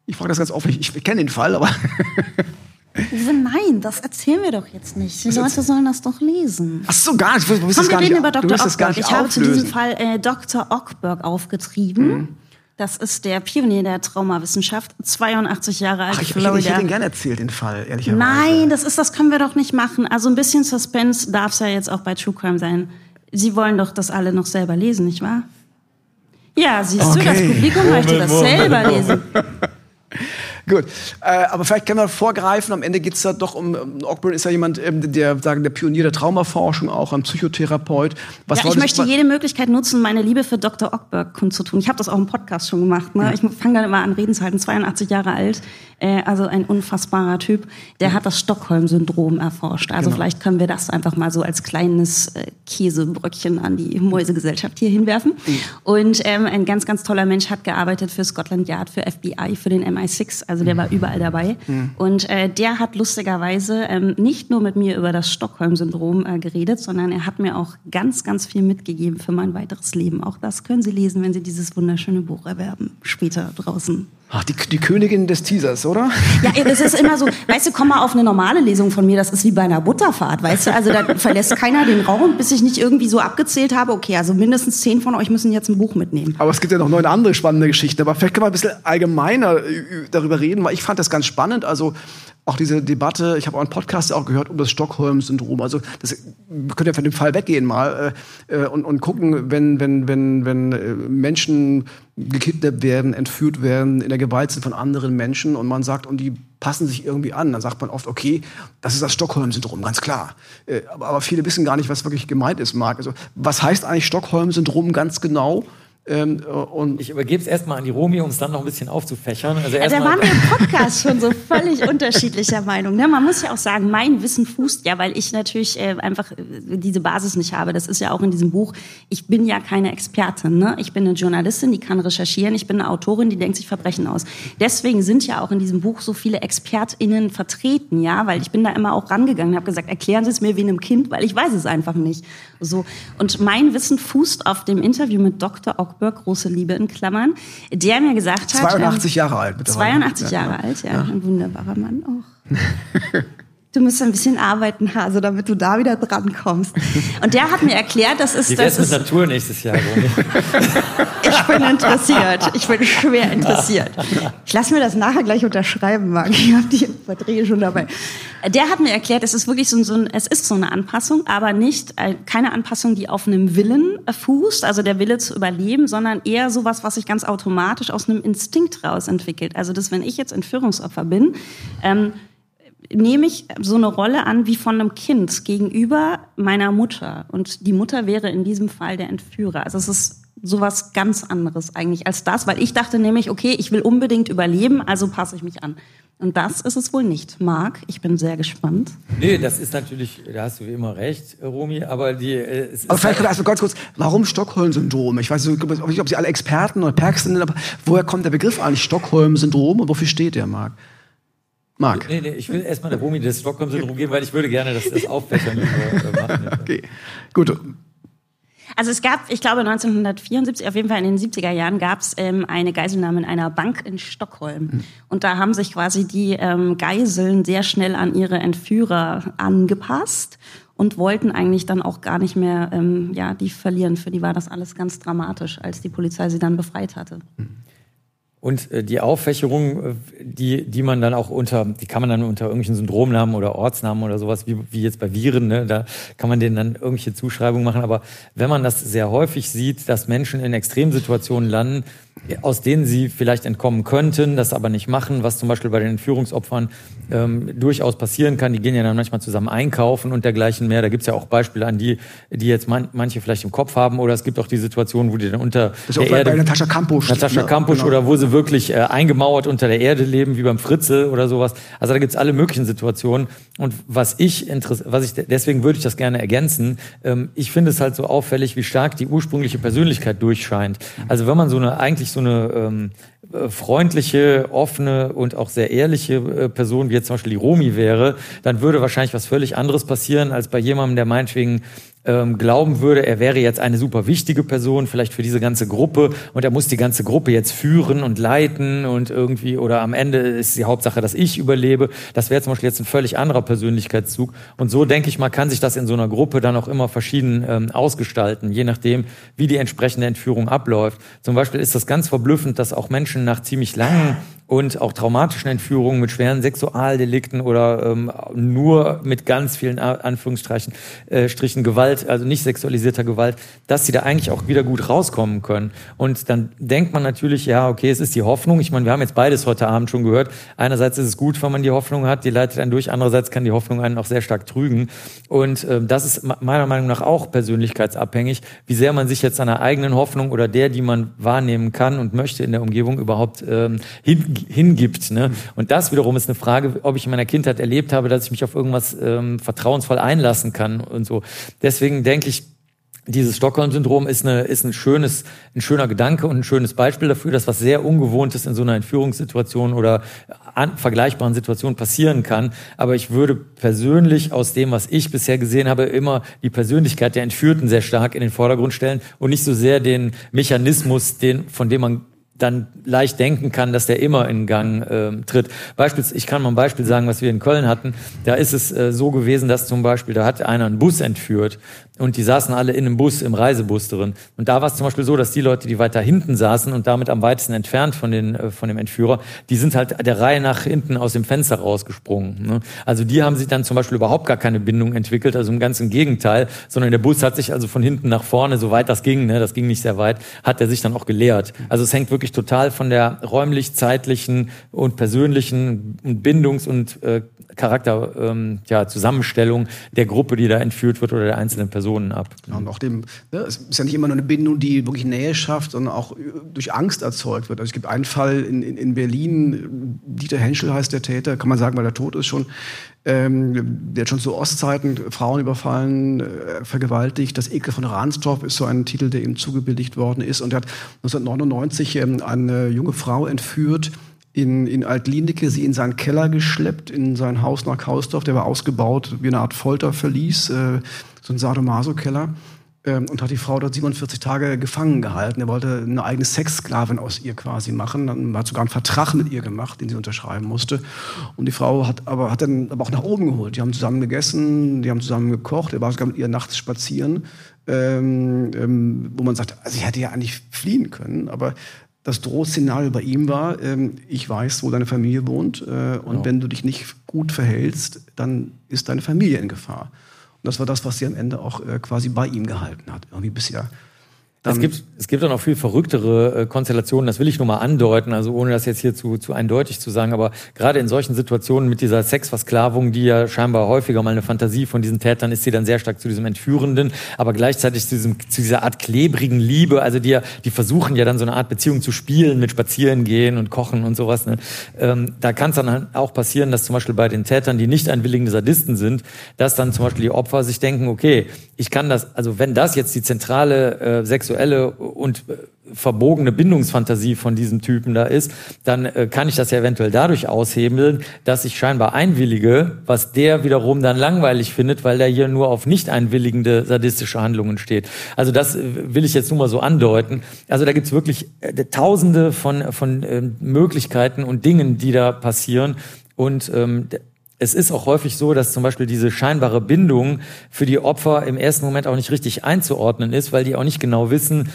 Ich frage das ganz offen. Ich, ich kenne den Fall, aber. Nein, das erzählen wir doch jetzt nicht. Die Leute sollen das doch lesen. Ach so, gar nicht. Du Komm, wir reden über Dr. Ockberg. Ich habe zu diesem Fall äh, Dr. Ockberg aufgetrieben. Mhm. Das ist der Pionier der Traumawissenschaft, 82 Jahre alt. Ach, ich, Florida. ich hätte ihn gerne erzählt, den Fall, ehrlicherweise. Nein, das ist, das können wir doch nicht machen. Also ein bisschen Suspense darf es ja jetzt auch bei True Crime sein. Sie wollen doch das alle noch selber lesen, nicht wahr? Ja, siehst okay. du, das Publikum möchte das selber lesen. Gut, äh, aber vielleicht können wir vorgreifen. Am Ende geht es da doch um, um Ogburn ist ja jemand, ähm, der sagen der Pionier der Traumaforschung, auch ein Psychotherapeut. Was ja, ich möchte jede Möglichkeit nutzen, meine Liebe für Dr. Ockberg kundzutun. Ich habe das auch im Podcast schon gemacht. Ne? Ja. Ich fange dann immer an, Reden zu halten. 82 Jahre alt, äh, also ein unfassbarer Typ. Der hat das Stockholm-Syndrom erforscht. Also genau. vielleicht können wir das einfach mal so als kleines äh, Käsebröckchen an die Mäusegesellschaft hier hinwerfen. Mhm. Und ähm, ein ganz, ganz toller Mensch hat gearbeitet für Scotland Yard, für FBI, für den MI6. Also der mhm. war überall dabei. Mhm. Und äh, der hat lustigerweise ähm, nicht nur mit mir über das Stockholm-Syndrom äh, geredet, sondern er hat mir auch ganz, ganz viel mitgegeben für mein weiteres Leben. Auch das können Sie lesen, wenn Sie dieses wunderschöne Buch erwerben. Später draußen. Ach, die, die Königin des Teasers, oder? Ja, das ist immer so, weißt du, komm mal auf eine normale Lesung von mir, das ist wie bei einer Butterfahrt, weißt du? Also da verlässt keiner den Raum, bis ich nicht irgendwie so abgezählt habe, okay, also mindestens zehn von euch müssen jetzt ein Buch mitnehmen. Aber es gibt ja noch neun andere spannende Geschichten, aber vielleicht können wir ein bisschen allgemeiner darüber reden, weil ich fand das ganz spannend, also auch diese Debatte, ich habe auch einen Podcast auch gehört um das Stockholm-Syndrom. Also das, wir können ja von dem Fall weggehen mal äh, äh, und, und gucken, wenn, wenn, wenn, wenn äh, Menschen gekidnappt werden, entführt werden, in der Gewalt sind von anderen Menschen und man sagt, und die passen sich irgendwie an, dann sagt man oft, okay, das ist das Stockholm-Syndrom, ganz klar. Äh, aber, aber viele wissen gar nicht, was wirklich gemeint ist, Marc. Also was heißt eigentlich Stockholm-Syndrom ganz genau? Ähm, und ich übergebe es erstmal an die Romi, um es dann noch ein bisschen aufzufächern. Also da waren wir im Podcast schon so völlig unterschiedlicher Meinung. Ne? Man muss ja auch sagen, mein Wissen fußt ja, weil ich natürlich äh, einfach äh, diese Basis nicht habe. Das ist ja auch in diesem Buch. Ich bin ja keine Expertin. Ne? Ich bin eine Journalistin, die kann recherchieren. Ich bin eine Autorin, die denkt sich Verbrechen aus. Deswegen sind ja auch in diesem Buch so viele ExpertInnen vertreten, ja, weil ich bin da immer auch rangegangen und habe gesagt, erklären Sie es mir wie einem Kind, weil ich weiß es einfach nicht. So. Und mein Wissen fußt auf dem Interview mit Dr. Ockberg, große Liebe in Klammern, der mir gesagt hat. 82 ähm, Jahre alt, bitte. 82 Jahre ja. alt, ja, ja. Ein wunderbarer Mann auch. du musst ein bisschen arbeiten, Hase, damit du da wieder dran kommst. Und der hat mir erkläert, das ist... Wie wär's mit Natur nächstes Jahr, Ich bin interessiert. Ich bin schwer interessiert. Ich lasse mir das nachher gleich unterschreiben, Marc. Ich habe die Verträge schon dabei. Der hat mir erklärt, es ist wirklich so, so ein, es ist so eine Anpassung, aber nicht äh, keine Anpassung, die auf einem Willen fußt, also der Wille zu überleben, sondern eher sowas, was sich ganz automatisch aus einem Instinkt raus entwickelt. Also dass, wenn ich jetzt Entführungsopfer bin, ähm, nehme ich so eine Rolle an wie von einem Kind gegenüber meiner Mutter. Und die Mutter wäre in diesem Fall der Entführer. Also es ist sowas ganz anderes eigentlich als das, weil ich dachte nämlich, okay, ich will unbedingt überleben, also passe ich mich an. Und das ist es wohl nicht. Marc, ich bin sehr gespannt. Nee, das ist natürlich, da hast du wie immer recht, Romy, aber die. Äh, es aber vielleicht halt also ganz kurz, warum Stockholm-Syndrom? Ich weiß nicht, ob Sie alle Experten oder Perks sind, aber woher kommt der Begriff eigentlich Stockholm-Syndrom und wofür steht der, Marc? Marc. Nee, nee, ich will erstmal der Romy das Stockholm-Syndrom geben, weil ich würde gerne das, das Auffächern äh. Okay, gut. Also es gab, ich glaube 1974, auf jeden Fall in den 70er Jahren, gab es ähm, eine Geiselnahme in einer Bank in Stockholm. Mhm. Und da haben sich quasi die ähm, Geiseln sehr schnell an ihre Entführer angepasst und wollten eigentlich dann auch gar nicht mehr ähm, ja, die verlieren. Für die war das alles ganz dramatisch, als die Polizei sie dann befreit hatte. Mhm. Und äh, die Auffächerung, äh, die, die man dann auch unter, die kann man dann unter irgendwelchen Syndromnamen oder Ortsnamen oder sowas, wie, wie jetzt bei Viren, ne, da kann man denen dann irgendwelche Zuschreibungen machen. Aber wenn man das sehr häufig sieht, dass Menschen in Extremsituationen landen, aus denen sie vielleicht entkommen könnten, das aber nicht machen, was zum Beispiel bei den Entführungsopfern ähm, durchaus passieren kann. Die gehen ja dann manchmal zusammen einkaufen und dergleichen mehr. Da gibt's ja auch Beispiele an die, die jetzt man, manche vielleicht im Kopf haben. Oder es gibt auch die Situation, wo die dann unter das der auch Erde, bei Natascha Kampusch. Natascha Kampusch genau. oder wo sie wirklich äh, eingemauert unter der Erde leben, wie beim Fritzel oder sowas. Also da gibt's alle möglichen Situationen. Und was ich was ich deswegen würde ich das gerne ergänzen. Ähm, ich finde es halt so auffällig, wie stark die ursprüngliche Persönlichkeit durchscheint. Also wenn man so eine eigentlich so eine ähm, äh, freundliche, offene und auch sehr ehrliche äh, Person, wie jetzt zum Beispiel die Romi wäre, dann würde wahrscheinlich was völlig anderes passieren, als bei jemandem, der meinetwegen ähm, glauben würde, er wäre jetzt eine super wichtige Person, vielleicht für diese ganze Gruppe und er muss die ganze Gruppe jetzt führen und leiten und irgendwie oder am Ende ist die Hauptsache, dass ich überlebe. Das wäre zum Beispiel jetzt ein völlig anderer Persönlichkeitszug. Und so denke ich mal, kann sich das in so einer Gruppe dann auch immer verschieden ähm, ausgestalten, je nachdem, wie die entsprechende Entführung abläuft. Zum Beispiel ist das ganz verblüffend, dass auch Menschen nach ziemlich langen und auch traumatischen Entführungen mit schweren Sexualdelikten oder ähm, nur mit ganz vielen Anführungsstrichen äh, Strichen Gewalt, also nicht sexualisierter Gewalt, dass sie da eigentlich auch wieder gut rauskommen können. Und dann denkt man natürlich, ja, okay, es ist die Hoffnung. Ich meine, wir haben jetzt beides heute Abend schon gehört. Einerseits ist es gut, wenn man die Hoffnung hat, die leitet einen durch. Andererseits kann die Hoffnung einen auch sehr stark trügen. Und ähm, das ist meiner Meinung nach auch persönlichkeitsabhängig, wie sehr man sich jetzt seiner eigenen Hoffnung oder der, die man wahrnehmen kann und möchte in der Umgebung überhaupt ähm, hin hingibt. Ne? Und das wiederum ist eine Frage, ob ich in meiner Kindheit erlebt habe, dass ich mich auf irgendwas ähm, vertrauensvoll einlassen kann und so. Deswegen denke ich, dieses Stockholm-Syndrom ist, eine, ist ein schönes, ein schöner Gedanke und ein schönes Beispiel dafür, dass was sehr Ungewohntes in so einer Entführungssituation oder an, vergleichbaren Situation passieren kann. Aber ich würde persönlich aus dem, was ich bisher gesehen habe, immer die Persönlichkeit der Entführten sehr stark in den Vordergrund stellen und nicht so sehr den Mechanismus, den, von dem man dann leicht denken kann, dass der immer in Gang äh, tritt. Beispielsweise, ich kann mal ein Beispiel sagen, was wir in Köln hatten. Da ist es äh, so gewesen, dass zum Beispiel, da hat einer einen Bus entführt und die saßen alle in einem Bus, im Reisebus drin. Und da war es zum Beispiel so, dass die Leute, die weiter hinten saßen und damit am weitesten entfernt von, den, äh, von dem Entführer, die sind halt der Reihe nach hinten aus dem Fenster rausgesprungen. Ne? Also die haben sich dann zum Beispiel überhaupt gar keine Bindung entwickelt, also im ganzen Gegenteil, sondern der Bus hat sich also von hinten nach vorne, so weit das ging, ne, das ging nicht sehr weit, hat er sich dann auch geleert. Also es hängt wirklich total von der räumlich-zeitlichen und persönlichen Bindungs- und äh, Charakter, ähm, ja, der Gruppe, die da entführt wird oder der einzelnen Personen ab. Genau, und auch dem, ne, es ist ja nicht immer nur eine Bindung, die wirklich Nähe schafft, sondern auch durch Angst erzeugt wird. Also es gibt einen Fall in, in, in Berlin, Dieter Henschel heißt der Täter, kann man sagen, weil er tot ist schon, ähm, der hat schon zu Ostzeiten Frauen überfallen, äh, vergewaltigt. Das Ekel von Ransdorf ist so ein Titel, der ihm zugebilligt worden ist. Und er hat 1999 ähm, eine junge Frau entführt, in, in Altlinike, sie in seinen Keller geschleppt, in sein Haus nach Hausdorf. Der war ausgebaut wie eine Art Folterverlies, äh, so ein Sadomaso-Keller. Ähm, und hat die Frau dort 47 Tage gefangen gehalten. Er wollte eine eigene Sexsklavin aus ihr quasi machen. Dann hat sogar einen Vertrag mit ihr gemacht, den sie unterschreiben musste. Und die Frau hat aber hat dann aber auch nach oben geholt. Die haben zusammen gegessen, die haben zusammen gekocht. Er war sogar mit ihr nachts spazieren, ähm, ähm, wo man sagt, also sie hätte ja eigentlich fliehen können, aber das Drohszenario bei ihm war, ähm, ich weiß, wo deine Familie wohnt äh, und ja. wenn du dich nicht gut verhältst, dann ist deine Familie in Gefahr. Und das war das, was sie am Ende auch äh, quasi bei ihm gehalten hat, irgendwie bisher. Es gibt, es gibt auch noch viel verrücktere äh, Konstellationen, das will ich nur mal andeuten, also ohne das jetzt hier zu, zu eindeutig zu sagen, aber gerade in solchen Situationen mit dieser Sexversklavung, die ja scheinbar häufiger mal eine Fantasie von diesen Tätern ist, die dann sehr stark zu diesem Entführenden, aber gleichzeitig zu, diesem, zu dieser Art klebrigen Liebe, also die, die versuchen ja dann so eine Art Beziehung zu spielen mit Spazierengehen und Kochen und sowas. Ne? Ähm, da kann es dann halt auch passieren, dass zum Beispiel bei den Tätern, die nicht einwilligende Sadisten sind, dass dann zum Beispiel die Opfer sich denken, okay, ich kann das, also wenn das jetzt die zentrale äh, sexuelle und verbogene Bindungsfantasie von diesem Typen da ist, dann äh, kann ich das ja eventuell dadurch aushebeln, dass ich scheinbar einwillige, was der wiederum dann langweilig findet, weil der hier nur auf nicht einwilligende sadistische Handlungen steht. Also das äh, will ich jetzt nur mal so andeuten. Also da gibt's wirklich äh, tausende von, von äh, Möglichkeiten und Dingen, die da passieren. Und ähm, es ist auch häufig so, dass zum Beispiel diese scheinbare Bindung für die Opfer im ersten Moment auch nicht richtig einzuordnen ist, weil die auch nicht genau wissen,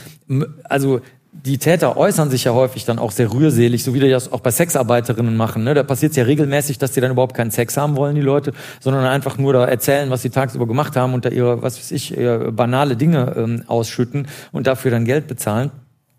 also die Täter äußern sich ja häufig dann auch sehr rührselig, so wie die das auch bei Sexarbeiterinnen machen. Ne? Da passiert es ja regelmäßig, dass die dann überhaupt keinen Sex haben wollen, die Leute, sondern einfach nur da erzählen, was sie tagsüber gemacht haben und da ihre, was weiß ich, banale Dinge ähm, ausschütten und dafür dann Geld bezahlen.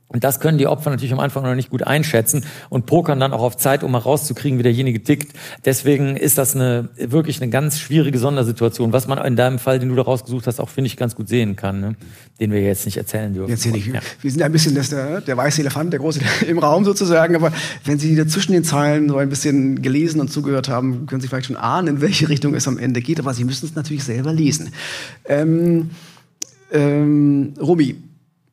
Und das können die Opfer natürlich am Anfang noch nicht gut einschätzen und pokern dann auch auf Zeit, um mal rauszukriegen, wie derjenige tickt. Deswegen ist das eine wirklich eine ganz schwierige Sondersituation, was man in deinem Fall, den du da rausgesucht hast, auch finde ich ganz gut sehen kann, ne? den wir jetzt nicht erzählen dürfen. Jetzt hier nicht. Ja. Wir sind ja ein bisschen das, der, der weiße Elefant, der große im Raum sozusagen. Aber wenn Sie zwischen den Zeilen so ein bisschen gelesen und zugehört haben, können Sie vielleicht schon ahnen, in welche Richtung es am Ende geht. Aber Sie müssen es natürlich selber lesen. Ähm, ähm, Robi,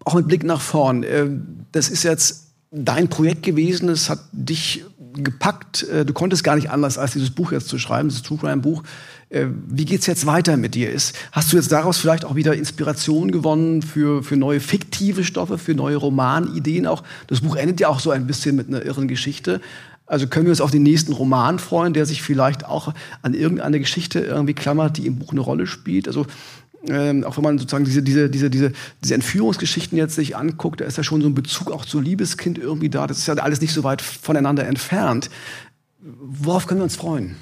auch mit Blick nach vorn. Äh, das ist jetzt dein Projekt gewesen, es hat dich gepackt. Äh, du konntest gar nicht anders, als dieses Buch jetzt zu schreiben, dieses True Crime Buch. Äh, wie geht's jetzt weiter mit dir? Hast du jetzt daraus vielleicht auch wieder Inspiration gewonnen für, für neue fiktive Stoffe, für neue Romanideen auch? Das Buch endet ja auch so ein bisschen mit einer irren Geschichte. Also können wir uns auf den nächsten Roman freuen, der sich vielleicht auch an irgendeine Geschichte irgendwie klammert, die im Buch eine Rolle spielt? Also ähm, auch wenn man sozusagen diese, diese, diese, diese, diese Entführungsgeschichten jetzt sich anguckt, da ist ja schon so ein Bezug auch zu Liebeskind irgendwie da. Das ist ja alles nicht so weit voneinander entfernt. Worauf können wir uns freuen?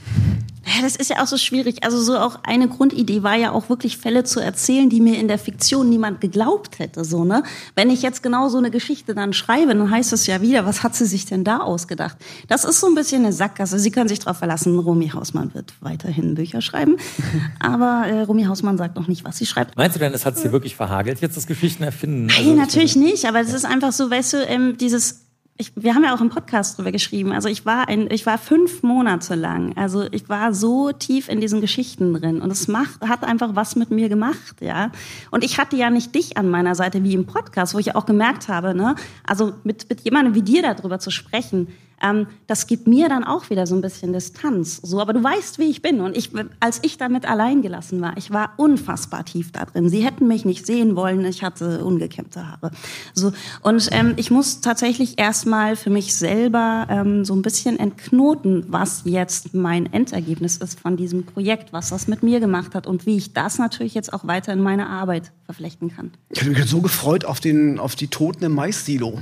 Ja, das ist ja auch so schwierig. Also so auch eine Grundidee war ja auch wirklich Fälle zu erzählen, die mir in der Fiktion niemand geglaubt hätte. So ne, wenn ich jetzt genau so eine Geschichte dann schreibe, dann heißt es ja wieder, was hat sie sich denn da ausgedacht? Das ist so ein bisschen eine Sackgasse. Sie können sich darauf verlassen, Romy Hausmann wird weiterhin Bücher schreiben, aber äh, Romy Hausmann sagt noch nicht, was sie schreibt. Meinst du denn, das hat sie wirklich verhagelt jetzt das Geschichten erfinden? Nein, also, natürlich nicht. Aber es ist einfach so, weißt du, ähm, dieses ich, wir haben ja auch im Podcast drüber geschrieben. Also ich war ein, ich war fünf Monate lang. Also ich war so tief in diesen Geschichten drin und es macht, hat einfach was mit mir gemacht, ja. Und ich hatte ja nicht dich an meiner Seite wie im Podcast, wo ich auch gemerkt habe, ne, also mit, mit jemandem wie dir darüber zu sprechen, ähm, das gibt mir dann auch wieder so ein bisschen Distanz. So, aber du weißt, wie ich bin. Und ich, als ich damit allein gelassen war, ich war unfassbar tief da drin. Sie hätten mich nicht sehen wollen. Ich hatte ungekämmte Haare. So und ähm, ich muss tatsächlich erstmal für mich selber ähm, so ein bisschen entknoten, was jetzt mein Endergebnis ist von diesem Projekt, was das mit mir gemacht hat und wie ich das natürlich jetzt auch weiter in meine Arbeit verflechten kann. Ich habe mich so gefreut auf den auf die Toten im Mais-Silo.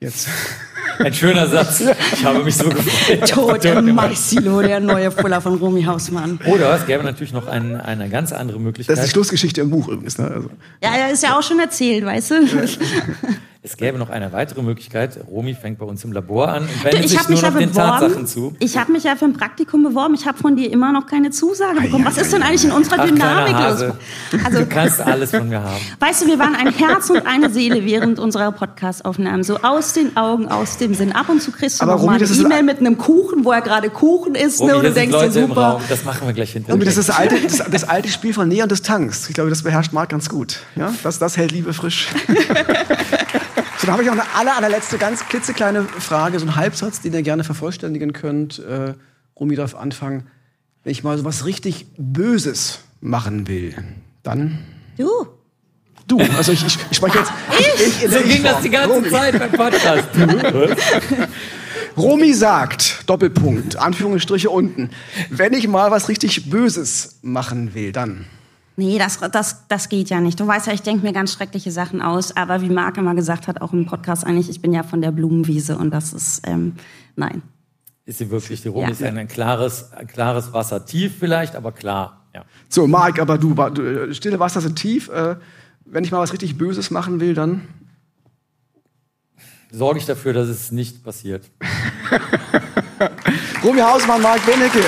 Jetzt. Ein schöner Satz. Ich habe mich so gefreut. Tod im Mais-Silo, der neue Fuller von Romy Hausmann. Oder es gäbe natürlich noch ein, eine ganz andere Möglichkeit. Das ist die Schlussgeschichte im Buch übrigens. Ne? Also. Ja, ja, ist ja auch schon erzählt, weißt du. Es gäbe noch eine weitere Möglichkeit. Romy fängt bei uns im Labor an und wendet sich nur noch ja den Tatsachen zu. Ich habe mich ja für ein Praktikum beworben. Ich habe von dir immer noch keine Zusage bekommen. Was ist denn eigentlich in unserer Ach, Dynamik los? Also, du kannst alles von mir haben. Weißt du, wir waren ein Herz und eine Seele während unserer Podcastaufnahmen. So aus den Augen, aus dem Sinn. Ab und zu kriegst du Aber noch Romy, mal eine E-Mail mit einem Kuchen, wo er gerade Kuchen isst. Romy, ne, und du denkst Leute dir, super. Das machen wir gleich hinterher. Das ist das alte, das, das alte Spiel von Nähe und Distanz. Ich glaube, das beherrscht Marc ganz gut. Ja? Das, das hält Liebe frisch. So, dann habe ich auch eine aller, allerletzte, ganz klitzekleine Frage, so ein Halbsatz, den ihr gerne vervollständigen könnt. Äh, Rumi darf anfangen. Wenn ich mal so was richtig Böses machen will, dann. Du. Du, also ich, ich, ich spreche jetzt. Ich? Ich, so ging das die ganze Romy. Zeit beim Podcast. Romy sagt, Doppelpunkt, Anführungsstriche unten, wenn ich mal was richtig Böses machen will, dann. Nee, das, das, das geht ja nicht. Du weißt ja, ich denke mir ganz schreckliche Sachen aus, aber wie Marc immer gesagt hat, auch im Podcast eigentlich, ich bin ja von der Blumenwiese und das ist, ähm, nein. Ist sie wirklich, die Rum ja. ist ein, ein klares, ein klares Wasser, tief vielleicht, aber klar, ja. So, Marc, aber du, du stille Wasser sind tief. Äh, wenn ich mal was richtig Böses machen will, dann? Sorge ich dafür, dass es nicht passiert. Romy Hausmann, Marc Benecke.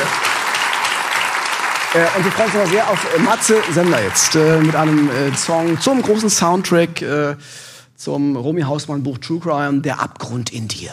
Äh, und wir freuen uns immer sehr auf Matze Sender jetzt äh, mit einem äh, Song zum großen Soundtrack zum Romy Hausmann Buch True Crime, Der Abgrund in dir.